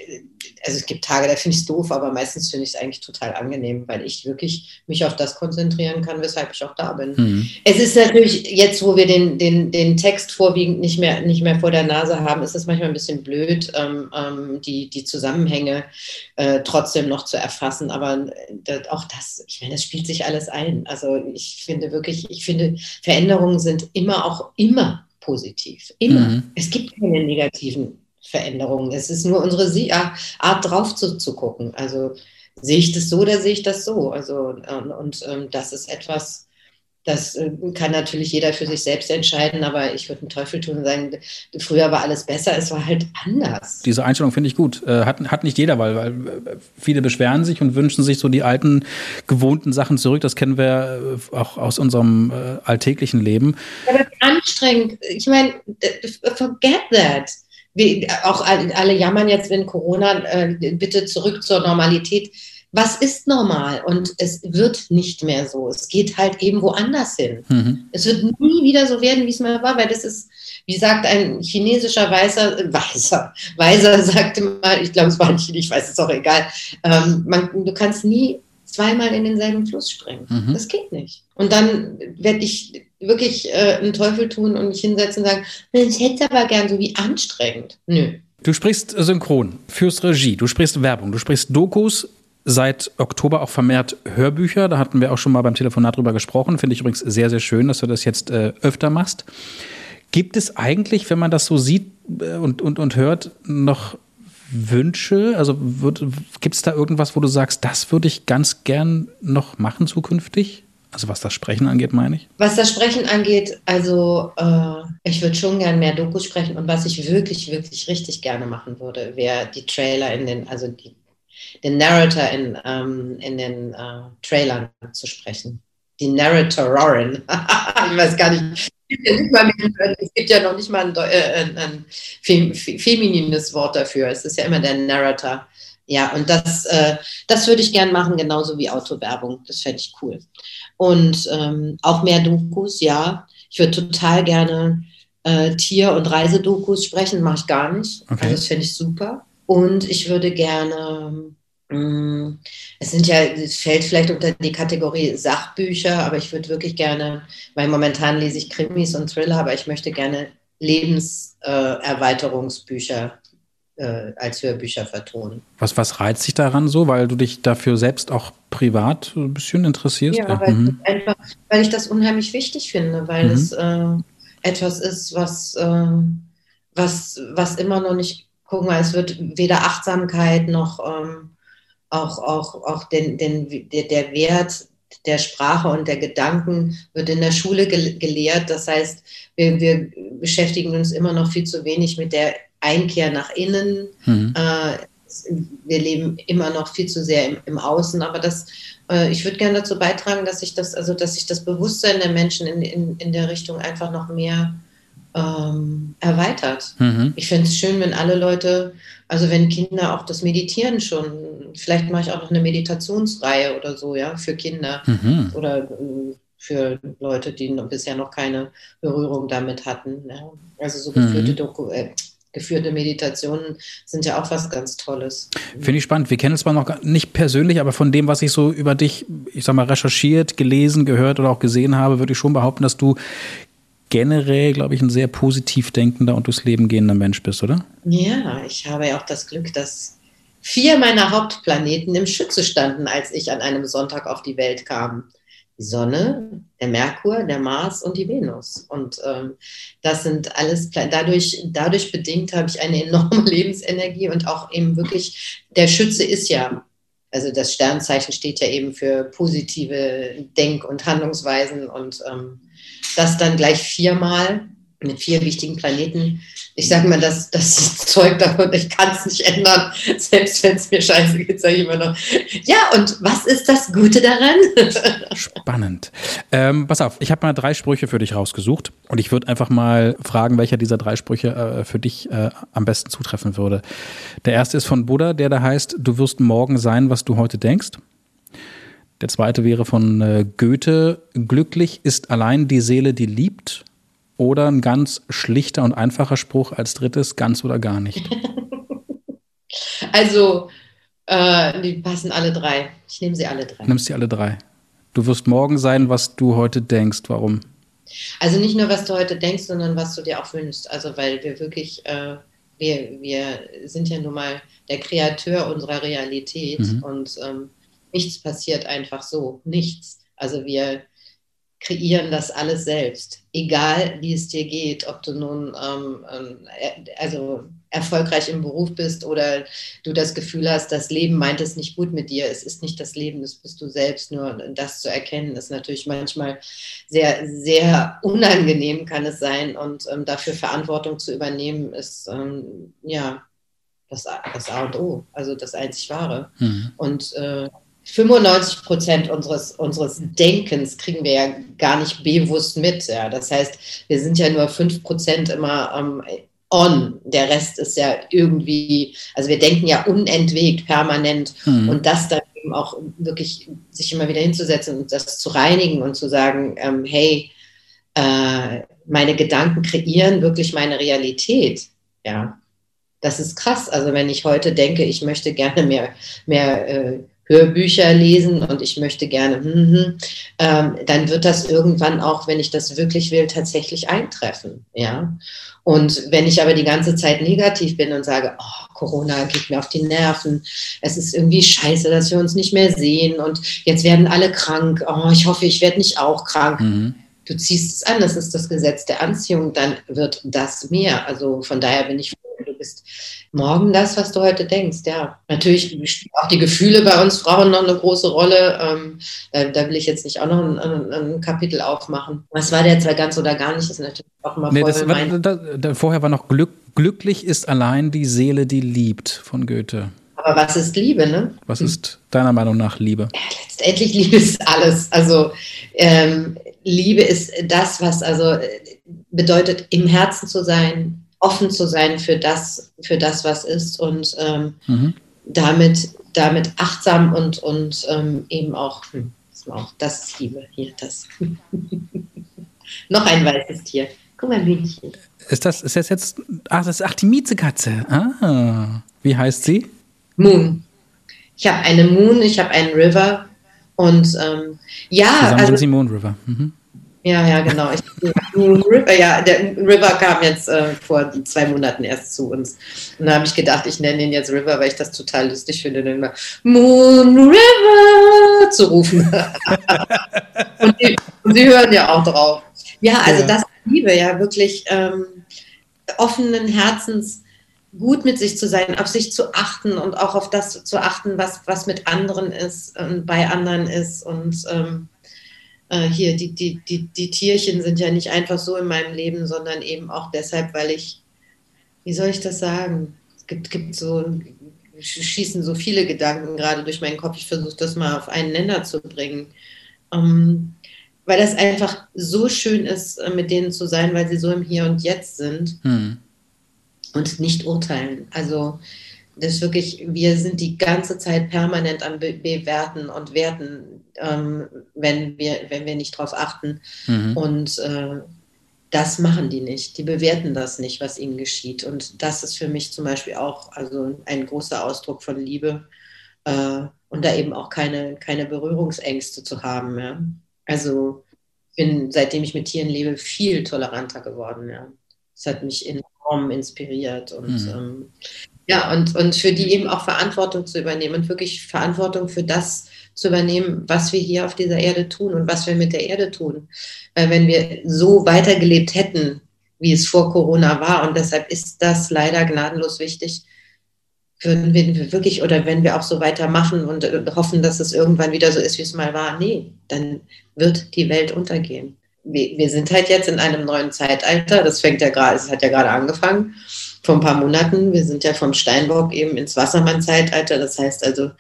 also es gibt Tage, da finde ich es doof, aber meistens finde ich es eigentlich total angenehm, weil ich wirklich mich auf das konzentrieren kann, weshalb ich auch da bin. Mhm. Es ist natürlich jetzt, wo wir den, den, den Text vorwiegend nicht mehr, nicht mehr vor der Nase haben, ist es manchmal ein bisschen blöd, ähm, ähm, die, die Zusammenhänge äh, trotzdem noch zu erfassen. Aber das, auch das, ich meine, das spielt sich alles ein. Also ich finde wirklich, ich finde, Veränderungen sind immer auch immer positiv. Immer. Mhm. Es gibt keine negativen Veränderungen. Es ist nur unsere Art drauf zu, zu gucken. Also sehe ich das so oder sehe ich das so? Also ähm, und ähm, das ist etwas, das äh, kann natürlich jeder für sich selbst entscheiden, aber ich würde einen Teufel tun und sagen, früher war alles besser, es war halt anders. Diese Einstellung finde ich gut. Äh, hat, hat nicht jeder, weil, weil äh, viele beschweren sich und wünschen sich so die alten, gewohnten Sachen zurück. Das kennen wir auch aus unserem alltäglichen Leben. Aber anstrengend. Ich meine, forget that wir, auch alle jammern jetzt, wenn Corona, äh, bitte zurück zur Normalität. Was ist normal? Und es wird nicht mehr so. Es geht halt eben woanders hin. Mhm. Es wird nie wieder so werden, wie es mal war, weil das ist, wie sagt ein chinesischer Weißer, äh, Weißer, Weiser sagte mal, ich glaube, es war ein Chine, ich weiß es auch egal, ähm, man, du kannst nie zweimal in denselben Fluss springen. Mhm. Das geht nicht. Und dann werde ich wirklich äh, einen Teufel tun und mich hinsetzen und sagen, ich hätte aber gern so wie anstrengend. Nö. Du sprichst synchron, führst Regie, du sprichst Werbung, du sprichst Dokus, seit Oktober auch vermehrt Hörbücher. Da hatten wir auch schon mal beim Telefonat drüber gesprochen. Finde ich übrigens sehr, sehr schön, dass du das jetzt äh, öfter machst. Gibt es eigentlich, wenn man das so sieht äh, und, und, und hört, noch Wünsche? Also gibt es da irgendwas, wo du sagst, das würde ich ganz gern noch machen zukünftig? Also was das Sprechen angeht, meine ich? Was das Sprechen angeht, also äh, ich würde schon gern mehr Dokus sprechen und was ich wirklich, wirklich richtig gerne machen würde, wäre die Trailer in den, also die, den Narrator in, ähm, in den äh, Trailern zu sprechen. Die Narratorin. ich weiß gar nicht. Es gibt ja noch nicht mal ein, äh, ein, ein feminines Wort dafür. Es ist ja immer der Narrator. Ja, und das, äh, das würde ich gern machen, genauso wie Autowerbung. Das fände ich cool. Und ähm, auch mehr Dokus, ja. Ich würde total gerne äh, Tier- und Reisedokus sprechen, mache ich gar nicht. Okay. Also das fände ich super. Und ich würde gerne, mm, es sind ja, es fällt vielleicht unter die Kategorie Sachbücher, aber ich würde wirklich gerne, weil momentan lese ich Krimis und Thriller, aber ich möchte gerne Lebenserweiterungsbücher äh, als Hörbücher vertonen. Was, was reizt dich daran so, weil du dich dafür selbst auch privat ein bisschen interessierst? Ja, weil, mhm. einfach, weil ich das unheimlich wichtig finde, weil mhm. es äh, etwas ist, was, äh, was, was immer noch nicht, guck mal, es wird weder Achtsamkeit noch, ähm, auch, auch, auch den, den, der, der Wert der Sprache und der Gedanken wird in der Schule gel gelehrt. Das heißt, wir, wir, beschäftigen uns immer noch viel zu wenig mit der Einkehr nach innen. Mhm. Äh, wir leben immer noch viel zu sehr im, im Außen, aber das, äh, ich würde gerne dazu beitragen, dass sich das, also dass sich das Bewusstsein der Menschen in, in, in der Richtung einfach noch mehr ähm, erweitert. Mhm. Ich fände es schön, wenn alle Leute, also wenn Kinder auch das Meditieren schon, vielleicht mache ich auch noch eine Meditationsreihe oder so, ja, für Kinder mhm. oder äh, für Leute, die noch, bisher noch keine Berührung damit hatten. Ja. Also so geführte, mhm. Doku äh, geführte Meditationen sind ja auch was ganz Tolles. Finde ich spannend. Wir kennen es zwar noch nicht persönlich, aber von dem, was ich so über dich, ich sag mal, recherchiert, gelesen, gehört oder auch gesehen habe, würde ich schon behaupten, dass du generell, glaube ich, ein sehr positiv denkender und durchs Leben gehender Mensch bist, oder? Ja, ich habe ja auch das Glück, dass vier meiner Hauptplaneten im Schütze standen, als ich an einem Sonntag auf die Welt kam. Die Sonne, der Merkur, der Mars und die Venus. Und ähm, das sind alles, dadurch, dadurch bedingt habe ich eine enorme Lebensenergie und auch eben wirklich, der Schütze ist ja also das Sternzeichen steht ja eben für positive Denk- und Handlungsweisen und ähm, das dann gleich viermal mit vier wichtigen Planeten. Ich sage mal, das, das Zeug davon, ich kann es nicht ändern. Selbst wenn es mir scheiße geht, sage ich immer noch, ja, und was ist das Gute daran? Spannend. Ähm, pass auf, ich habe mal drei Sprüche für dich rausgesucht und ich würde einfach mal fragen, welcher dieser drei Sprüche äh, für dich äh, am besten zutreffen würde. Der erste ist von Buddha, der da heißt, du wirst morgen sein, was du heute denkst. Der zweite wäre von äh, Goethe, glücklich ist allein die Seele, die liebt. Oder ein ganz schlichter und einfacher Spruch als drittes, ganz oder gar nicht. Also, äh, die passen alle drei. Ich nehme sie alle drei. Nimmst sie alle drei. Du wirst morgen sein, was du heute denkst. Warum? Also nicht nur, was du heute denkst, sondern was du dir auch wünschst. Also weil wir wirklich, äh, wir, wir sind ja nun mal der Kreateur unserer Realität mhm. und ähm, Nichts passiert einfach so, nichts. Also wir kreieren das alles selbst, egal wie es dir geht, ob du nun ähm, ähm also erfolgreich im Beruf bist oder du das Gefühl hast, das Leben meint es nicht gut mit dir. Es ist nicht das Leben, das bist du selbst. Nur das zu erkennen, ist natürlich manchmal sehr, sehr unangenehm, kann es sein. Und ähm, dafür Verantwortung zu übernehmen, ist ähm, ja das, das A und O, also das einzig Wahre. Mhm. Und äh, 95 Prozent unseres, unseres Denkens kriegen wir ja gar nicht bewusst mit. Ja. Das heißt, wir sind ja nur 5 Prozent immer ähm, on. Der Rest ist ja irgendwie, also wir denken ja unentwegt, permanent. Mhm. Und das dann eben auch wirklich sich immer wieder hinzusetzen und das zu reinigen und zu sagen, ähm, hey, äh, meine Gedanken kreieren wirklich meine Realität. Ja, das ist krass. Also wenn ich heute denke, ich möchte gerne mehr, mehr äh, Hörbücher lesen und ich möchte gerne, hm, ähm, dann wird das irgendwann auch, wenn ich das wirklich will, tatsächlich eintreffen. Ja. Und wenn ich aber die ganze Zeit negativ bin und sage, oh, Corona geht mir auf die Nerven, es ist irgendwie scheiße, dass wir uns nicht mehr sehen und jetzt werden alle krank, oh, ich hoffe, ich werde nicht auch krank. Mhm. Du ziehst es an, das ist das Gesetz der Anziehung, dann wird das mehr. Also von daher bin ich froh, bist morgen das, was du heute denkst. Ja, natürlich spielen auch die Gefühle bei uns Frauen noch eine große Rolle. Ähm, da, da, will ich jetzt nicht auch noch ein, ein, ein, Kapitel aufmachen. Was war der jetzt ganz oder gar nicht? Das ist natürlich auch immer nee, das, war, da, da, Vorher war noch Glück, glücklich ist allein die Seele, die liebt von Goethe. Aber was ist Liebe, ne? Was ist deiner Meinung nach Liebe? Ja, letztendlich Liebe ist alles. Also ähm, Liebe ist das, was also äh, bedeutet, im Herzen zu sein, offen zu sein für das, für das was ist und ähm, mhm. damit, damit achtsam und, und ähm, eben auch, hm, das ist Liebe hier, das. Noch ein weißes Tier. Guck mal, Hühnchen. Ist das, ist das jetzt, ach, das ist, ach, die Miezekatze. Ah, wie heißt sie? Moon. Ich habe eine Moon, ich habe einen River und ähm, ja. Zusammen also, sind sie Moon River. Mhm. Ja, ja, genau. Ich, River, ja, der River kam jetzt äh, vor zwei Monaten erst zu uns. Und da habe ich gedacht, ich nenne ihn jetzt River, weil ich das total lustig finde, den immer Moon River zu rufen. und, die, und, sie hören ja auch drauf. Ja, also ja. das Liebe, ja, wirklich ähm, offenen Herzens gut mit sich zu sein, auf sich zu achten und auch auf das zu achten, was, was mit anderen ist und bei anderen ist. Und ähm, äh, hier, die, die, die, die Tierchen sind ja nicht einfach so in meinem Leben, sondern eben auch deshalb, weil ich, wie soll ich das sagen? Es gibt, gibt so, schießen so viele Gedanken gerade durch meinen Kopf. Ich versuche das mal auf einen Nenner zu bringen. Ähm, weil das einfach so schön ist, äh, mit denen zu sein, weil sie so im Hier und Jetzt sind hm. und nicht urteilen. Also das ist wirklich, wir sind die ganze Zeit permanent am Be Bewerten und Werten, ähm, wenn, wir, wenn wir nicht drauf achten. Mhm. Und äh, das machen die nicht. Die bewerten das nicht, was ihnen geschieht. Und das ist für mich zum Beispiel auch also ein großer Ausdruck von Liebe. Äh, und da eben auch keine, keine Berührungsängste zu haben. Ja. Also bin, seitdem ich mit Tieren lebe, viel toleranter geworden. Ja. Das hat mich enorm inspiriert und mhm. ähm, ja, und, und für die eben auch Verantwortung zu übernehmen und wirklich Verantwortung für das zu übernehmen, was wir hier auf dieser Erde tun und was wir mit der Erde tun. Weil wenn wir so weitergelebt hätten, wie es vor Corona war, und deshalb ist das leider gnadenlos wichtig, würden wir wirklich, oder wenn wir auch so weitermachen und hoffen, dass es irgendwann wieder so ist, wie es mal war, nee, dann wird die Welt untergehen. Wir, wir sind halt jetzt in einem neuen Zeitalter, das fängt ja gerade, es hat ja gerade angefangen, vor ein paar Monaten. Wir sind ja vom Steinbock eben ins Wassermann-Zeitalter, das heißt also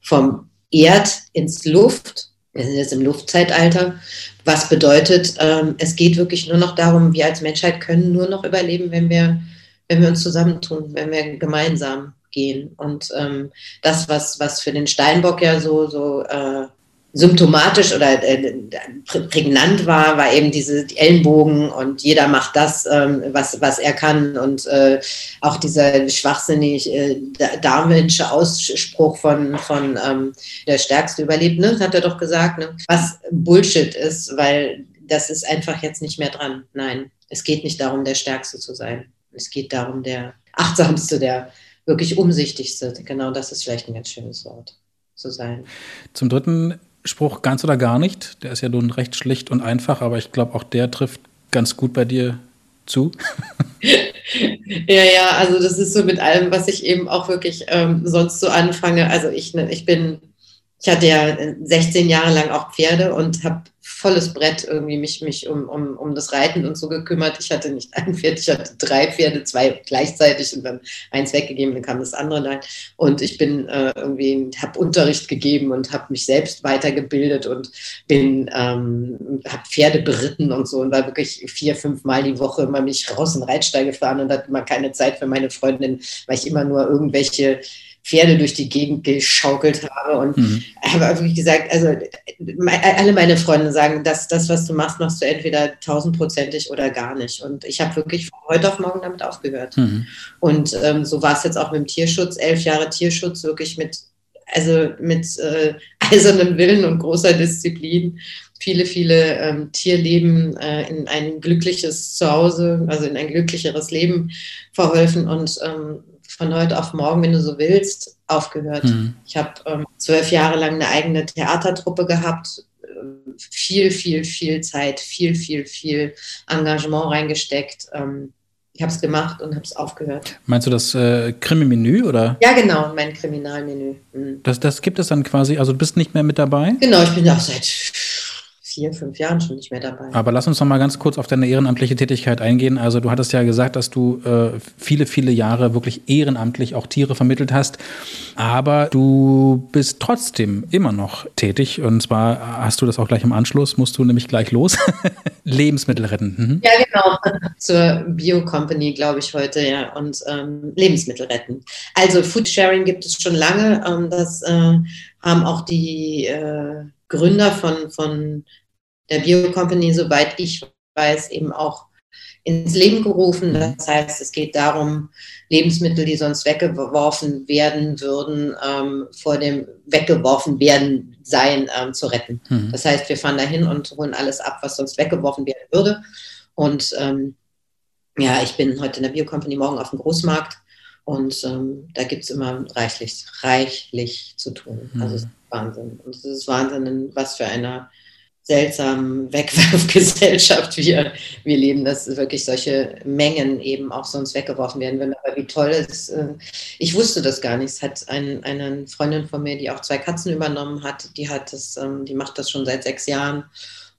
vom Erd ins Luft. Wir sind jetzt im Luftzeitalter, was bedeutet, ähm, es geht wirklich nur noch darum, wir als Menschheit können nur noch überleben, wenn wir, wenn wir uns zusammentun, wenn wir gemeinsam gehen. Und ähm, das, was, was für den Steinbock ja so, so äh, symptomatisch oder äh, prägnant war, war eben diese die Ellenbogen und jeder macht das, ähm, was, was er kann. Und äh, auch dieser schwachsinnig äh, darwinsche Ausspruch von, von ähm, der Stärkste überlebt, ne? hat er doch gesagt, ne? was Bullshit ist, weil das ist einfach jetzt nicht mehr dran. Nein, es geht nicht darum, der Stärkste zu sein. Es geht darum, der Achtsamste, der wirklich umsichtigste. Genau das ist vielleicht ein ganz schönes Wort zu sein. Zum dritten Spruch ganz oder gar nicht. Der ist ja nun recht schlicht und einfach, aber ich glaube, auch der trifft ganz gut bei dir zu. ja, ja, also das ist so mit allem, was ich eben auch wirklich ähm, sonst so anfange. Also ich, ne, ich bin, ich hatte ja 16 Jahre lang auch Pferde und habe volles Brett irgendwie mich, mich um, um, um das Reiten und so gekümmert. Ich hatte nicht ein Pferd, ich hatte drei Pferde, zwei gleichzeitig und dann eins weggegeben, dann kam das andere rein. Und ich bin äh, irgendwie, habe Unterricht gegeben und habe mich selbst weitergebildet und bin, ähm, habe Pferde beritten und so und war wirklich vier, fünf Mal die Woche immer mich raus in den Reitstall gefahren und hatte immer keine Zeit für meine Freundin, weil ich immer nur irgendwelche Pferde durch die Gegend geschaukelt habe. Und mhm. habe wie gesagt, also alle meine Freunde sagen, dass das, was du machst, machst du entweder tausendprozentig oder gar nicht. Und ich habe wirklich von heute auf morgen damit aufgehört. Mhm. Und ähm, so war es jetzt auch mit dem Tierschutz, elf Jahre Tierschutz, wirklich mit, also mit äh, eisernem Willen und großer Disziplin viele, viele ähm, Tierleben äh, in ein glückliches Zuhause, also in ein glücklicheres Leben verholfen und ähm, von heute auf morgen, wenn du so willst, aufgehört. Mhm. Ich habe ähm, zwölf Jahre lang eine eigene Theatertruppe gehabt, äh, viel, viel, viel Zeit, viel, viel, viel Engagement reingesteckt. Ähm, ich habe es gemacht und habe es aufgehört. Meinst du das äh, Krimi-Menü oder? Ja, genau, mein Kriminalmenü. Mhm. Das, das gibt es dann quasi, also du bist nicht mehr mit dabei? Genau, ich bin auch seit vier, fünf Jahren schon nicht mehr dabei. Aber lass uns noch mal ganz kurz auf deine ehrenamtliche Tätigkeit eingehen. Also du hattest ja gesagt, dass du äh, viele, viele Jahre wirklich ehrenamtlich auch Tiere vermittelt hast. Aber du bist trotzdem immer noch tätig. Und zwar hast du das auch gleich im Anschluss, musst du nämlich gleich los. Lebensmittel retten. Mhm. Ja, genau. Zur Bio-Company, glaube ich, heute, ja. Und ähm, Lebensmittel retten. Also Food Sharing gibt es schon lange. Ähm, das äh, haben auch die äh, Gründer von, von der Bio-Company, soweit ich weiß, eben auch ins Leben gerufen. Mhm. Das heißt, es geht darum, Lebensmittel, die sonst weggeworfen werden würden, ähm, vor dem weggeworfen werden sein ähm, zu retten. Mhm. Das heißt, wir fahren dahin und holen alles ab, was sonst weggeworfen werden würde. Und ähm, ja, ich bin heute in der Bio-Company, morgen auf dem Großmarkt und ähm, da gibt es immer reichlich, reichlich zu tun. Mhm. Also es ist Wahnsinn. Und es ist Wahnsinn, was für eine seltsamen Wegwerfgesellschaft wir, wir leben, dass wirklich solche Mengen eben auch sonst weggeworfen werden würden. Aber wie toll ist, äh, ich wusste das gar nicht. Es hat ein, eine Freundin von mir, die auch zwei Katzen übernommen hat, die hat das, ähm, die macht das schon seit sechs Jahren.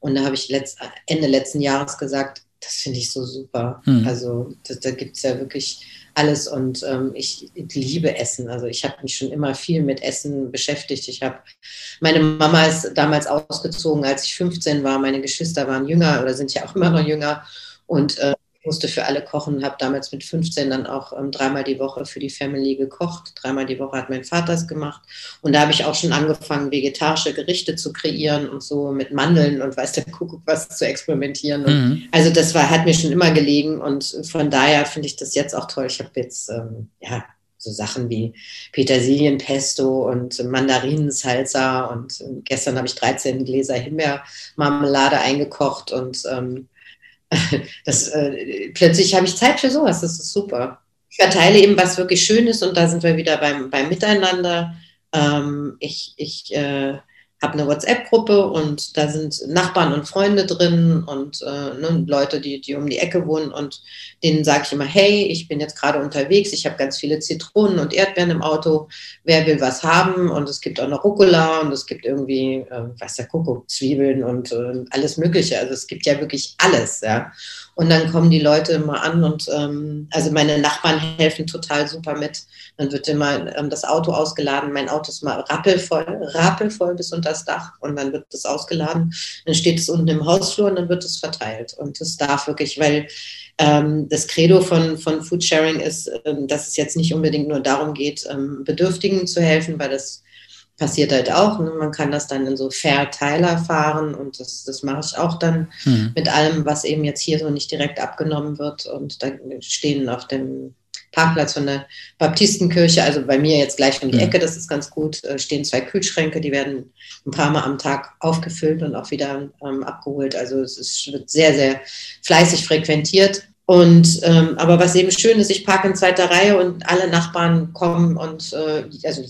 Und da habe ich letzt, Ende letzten Jahres gesagt, das finde ich so super. Mhm. Also das, da gibt es ja wirklich alles und ähm, ich liebe Essen. Also ich habe mich schon immer viel mit Essen beschäftigt. Ich habe meine Mama ist damals ausgezogen, als ich 15 war. Meine Geschwister waren jünger oder sind ja auch immer noch jünger und äh, musste für alle kochen, habe damals mit 15 dann auch ähm, dreimal die Woche für die Family gekocht. Dreimal die Woche hat mein Vater es gemacht. Und da habe ich auch schon angefangen, vegetarische Gerichte zu kreieren und so mit Mandeln und weiß der Kuckuck was zu experimentieren. Mhm. Also das war, hat mir schon immer gelegen und von daher finde ich das jetzt auch toll. Ich habe jetzt, ähm, ja, so Sachen wie Petersilienpesto und Mandarinensalsa und äh, gestern habe ich 13 Gläser Himbeermarmelade eingekocht und ähm, das, äh, plötzlich habe ich Zeit für sowas, das ist super. Ich verteile eben, was wirklich schön ist und da sind wir wieder beim, beim Miteinander. Ähm, ich ich äh, habe eine WhatsApp-Gruppe und da sind Nachbarn und Freunde drin und äh, ne, Leute, die, die um die Ecke wohnen und denen sage ich immer, hey, ich bin jetzt gerade unterwegs, ich habe ganz viele Zitronen und Erdbeeren im Auto, wer will was haben und es gibt auch noch Rucola und es gibt irgendwie, äh, weiß der Kuckuck, Zwiebeln und äh, alles mögliche, also es gibt ja wirklich alles, ja. Und dann kommen die Leute immer an und ähm, also meine Nachbarn helfen total super mit. Dann wird immer ähm, das Auto ausgeladen. Mein Auto ist mal rappelvoll, rappelvoll bis unter das Dach und dann wird das ausgeladen. Dann steht es unten im Hausflur und dann wird es verteilt. Und das darf wirklich, weil ähm, das Credo von, von Foodsharing ist, ähm, dass es jetzt nicht unbedingt nur darum geht, ähm, Bedürftigen zu helfen, weil das passiert halt auch. Ne? Man kann das dann in so Verteiler fahren und das, das mache ich auch dann mhm. mit allem, was eben jetzt hier so nicht direkt abgenommen wird. Und da stehen auf dem Parkplatz von der Baptistenkirche, also bei mir jetzt gleich um die Ecke, das ist ganz gut, äh, stehen zwei Kühlschränke, die werden ein paar Mal am Tag aufgefüllt und auch wieder ähm, abgeholt. Also es ist, wird sehr, sehr fleißig frequentiert. Und ähm, aber was eben schön ist, ich parke in zweiter Reihe und alle Nachbarn kommen und äh, also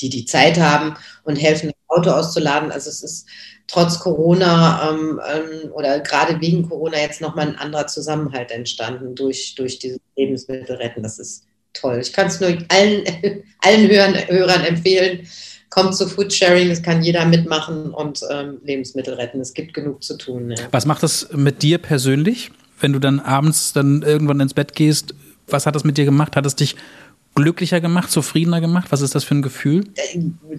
die die Zeit haben und helfen, das Auto auszuladen. Also es ist trotz Corona ähm, ähm, oder gerade wegen Corona jetzt nochmal ein anderer Zusammenhalt entstanden durch, durch diese Lebensmittelretten. Das ist toll. Ich kann es nur allen, allen Hörern, Hörern empfehlen. Kommt zu Foodsharing, es kann jeder mitmachen und ähm, Lebensmittel retten. Es gibt genug zu tun. Ja. Was macht das mit dir persönlich, wenn du dann abends dann irgendwann ins Bett gehst? Was hat das mit dir gemacht? Hat es dich glücklicher gemacht, zufriedener gemacht? Was ist das für ein Gefühl?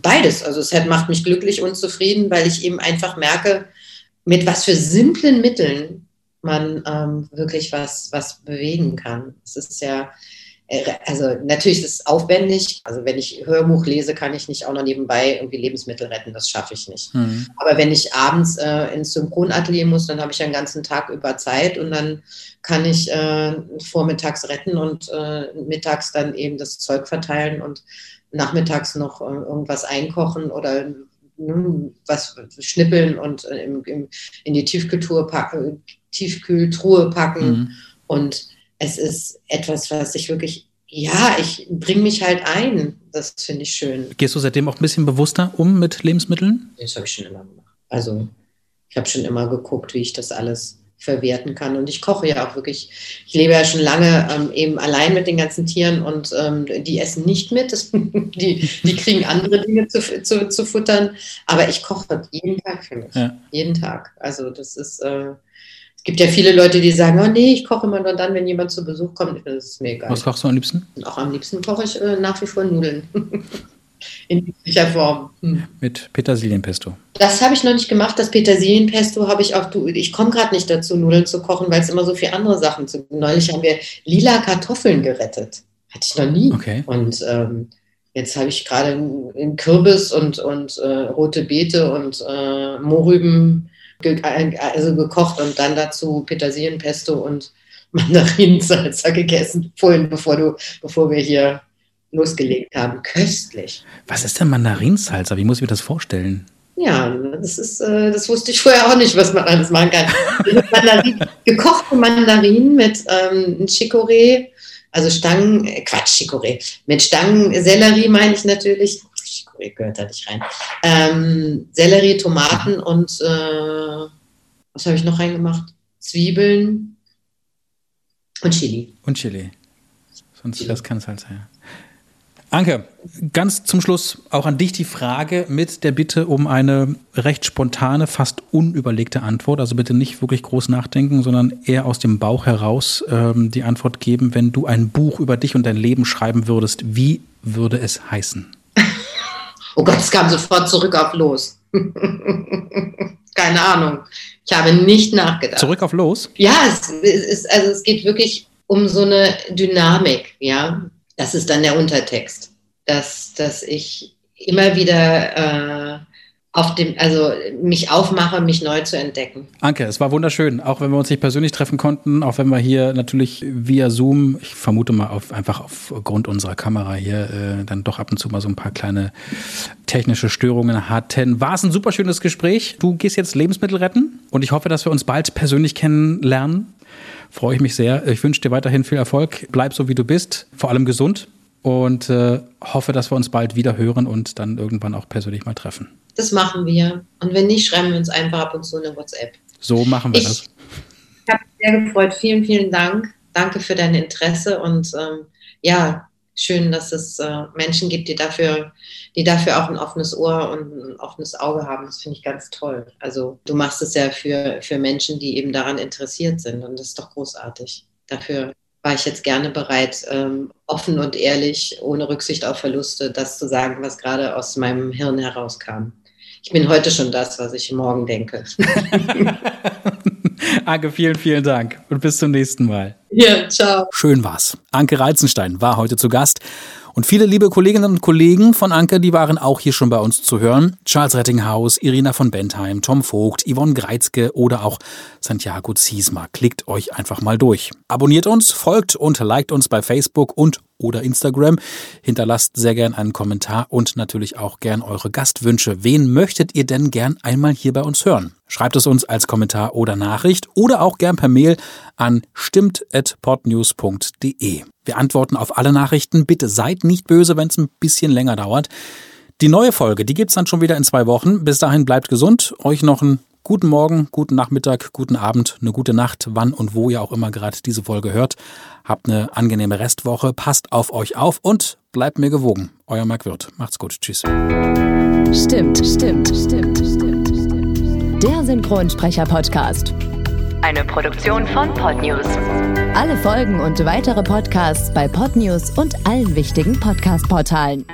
Beides. Also es macht mich glücklich und zufrieden, weil ich eben einfach merke, mit was für simplen Mitteln man ähm, wirklich was, was bewegen kann. Es ist ja, also natürlich ist es aufwendig. Also wenn ich Hörbuch lese, kann ich nicht auch noch nebenbei irgendwie Lebensmittel retten. Das schaffe ich nicht. Mhm. Aber wenn ich abends äh, ins Synchronatelier muss, dann habe ich einen ganzen Tag über Zeit und dann kann ich äh, vormittags retten und äh, mittags dann eben das Zeug verteilen und nachmittags noch äh, irgendwas einkochen oder hm, was schnippeln und äh, im, im, in die Tiefkühltruhe packen, Tiefkühltruhe packen. Mhm. Und es ist etwas, was ich wirklich, ja, ich bringe mich halt ein. Das finde ich schön. Gehst du seitdem auch ein bisschen bewusster um mit Lebensmitteln? Das habe ich schon immer gemacht. Also ich habe schon immer geguckt, wie ich das alles verwerten kann. Und ich koche ja auch wirklich, ich lebe ja schon lange ähm, eben allein mit den ganzen Tieren und ähm, die essen nicht mit, das, die, die kriegen andere Dinge zu, zu, zu futtern, aber ich koche jeden Tag für mich, ja. jeden Tag. Also das ist, äh, gibt ja viele Leute, die sagen, oh nee, ich koche immer nur dann, wenn jemand zu Besuch kommt, das ist mir egal. Was kochst du am liebsten? Auch am liebsten koche ich äh, nach wie vor Nudeln. in jeglicher Form. Hm. Mit Petersilienpesto. Das habe ich noch nicht gemacht. Das Petersilienpesto habe ich auch. Ich komme gerade nicht dazu, Nudeln zu kochen, weil es immer so viele andere Sachen zu. Neulich haben wir lila Kartoffeln gerettet. Hatte ich noch nie. Okay. Und ähm, jetzt habe ich gerade einen Kürbis und, und äh, rote Beete und äh, Mohrrüben ge also gekocht und dann dazu Petersilienpesto und Mandarinensalsa gegessen, vorhin, bevor du, bevor wir hier losgelegt haben. Köstlich. Was ist denn Mandarinsalsa? Wie muss ich mir das vorstellen? Ja, das ist, äh, das wusste ich vorher auch nicht, was man alles machen kann. Mandarin, gekochte Mandarinen mit ähm, Chicorée, also Stangen, äh, Quatsch, Chicorée, mit Stangensellerie meine ich natürlich. Gehört da nicht rein. Ähm, Sellerie, Tomaten und äh, was habe ich noch reingemacht? Zwiebeln und Chili. Und Chili. Sonst wäre es keine Salsa, ja. Anke, ganz zum Schluss auch an dich die Frage mit der Bitte um eine recht spontane, fast unüberlegte Antwort. Also bitte nicht wirklich groß nachdenken, sondern eher aus dem Bauch heraus ähm, die Antwort geben. Wenn du ein Buch über dich und dein Leben schreiben würdest, wie würde es heißen? Oh Gott, es kam sofort zurück auf los. Keine Ahnung. Ich habe nicht nachgedacht. Zurück auf los? Ja, es, es, also es geht wirklich um so eine Dynamik, ja. Das ist dann der Untertext, dass, dass ich immer wieder äh, auf dem, also mich aufmache, mich neu zu entdecken. Anke, es war wunderschön, auch wenn wir uns nicht persönlich treffen konnten, auch wenn wir hier natürlich via Zoom, ich vermute mal auf, einfach aufgrund unserer Kamera hier, äh, dann doch ab und zu mal so ein paar kleine technische Störungen hatten. War es ein super schönes Gespräch. Du gehst jetzt Lebensmittel retten und ich hoffe, dass wir uns bald persönlich kennenlernen freue ich mich sehr. Ich wünsche dir weiterhin viel Erfolg. Bleib so, wie du bist, vor allem gesund und äh, hoffe, dass wir uns bald wieder hören und dann irgendwann auch persönlich mal treffen. Das machen wir. Und wenn nicht, schreiben wir uns einfach ab und zu eine WhatsApp. So machen wir ich das. Ich habe mich sehr gefreut. Vielen, vielen Dank. Danke für dein Interesse und ähm, ja, schön, dass es äh, Menschen gibt, die dafür, die dafür auch ein offenes Ohr und ein offenes Auge haben. Das finde ich ganz toll. Also du machst es ja für, für Menschen, die eben daran interessiert sind und das ist doch großartig. Dafür war ich jetzt gerne bereit, ähm, offen und ehrlich, ohne Rücksicht auf Verluste, das zu sagen, was gerade aus meinem Hirn herauskam. Ich bin heute schon das, was ich morgen denke. Anke, vielen, vielen Dank und bis zum nächsten Mal. Ja, ciao. Schön war's. Anke Reizenstein war heute zu Gast. Und viele liebe Kolleginnen und Kollegen von Anke, die waren auch hier schon bei uns zu hören. Charles Rettinghaus, Irina von Bentheim, Tom Vogt, Yvonne Greizke oder auch Santiago Ziesma. Klickt euch einfach mal durch. Abonniert uns, folgt und liked uns bei Facebook und oder Instagram. Hinterlasst sehr gern einen Kommentar und natürlich auch gern eure Gastwünsche. Wen möchtet ihr denn gern einmal hier bei uns hören? Schreibt es uns als Kommentar oder Nachricht oder auch gern per Mail an stimmt.podnews.de. Wir antworten auf alle Nachrichten. Bitte seid nicht böse, wenn es ein bisschen länger dauert. Die neue Folge, die gibt's dann schon wieder in zwei Wochen. Bis dahin bleibt gesund. Euch noch einen guten Morgen, guten Nachmittag, guten Abend, eine gute Nacht, wann und wo ihr auch immer gerade diese Folge hört. Habt eine angenehme Restwoche, passt auf euch auf und bleibt mir gewogen. Euer Marc Wirth. Macht's gut. Tschüss. Stimmt, stimmt, stimmt, stimmt. Der Synchronsprecher-Podcast. Eine Produktion von Podnews. Alle Folgen und weitere Podcasts bei Podnews und allen wichtigen Podcast-Portalen.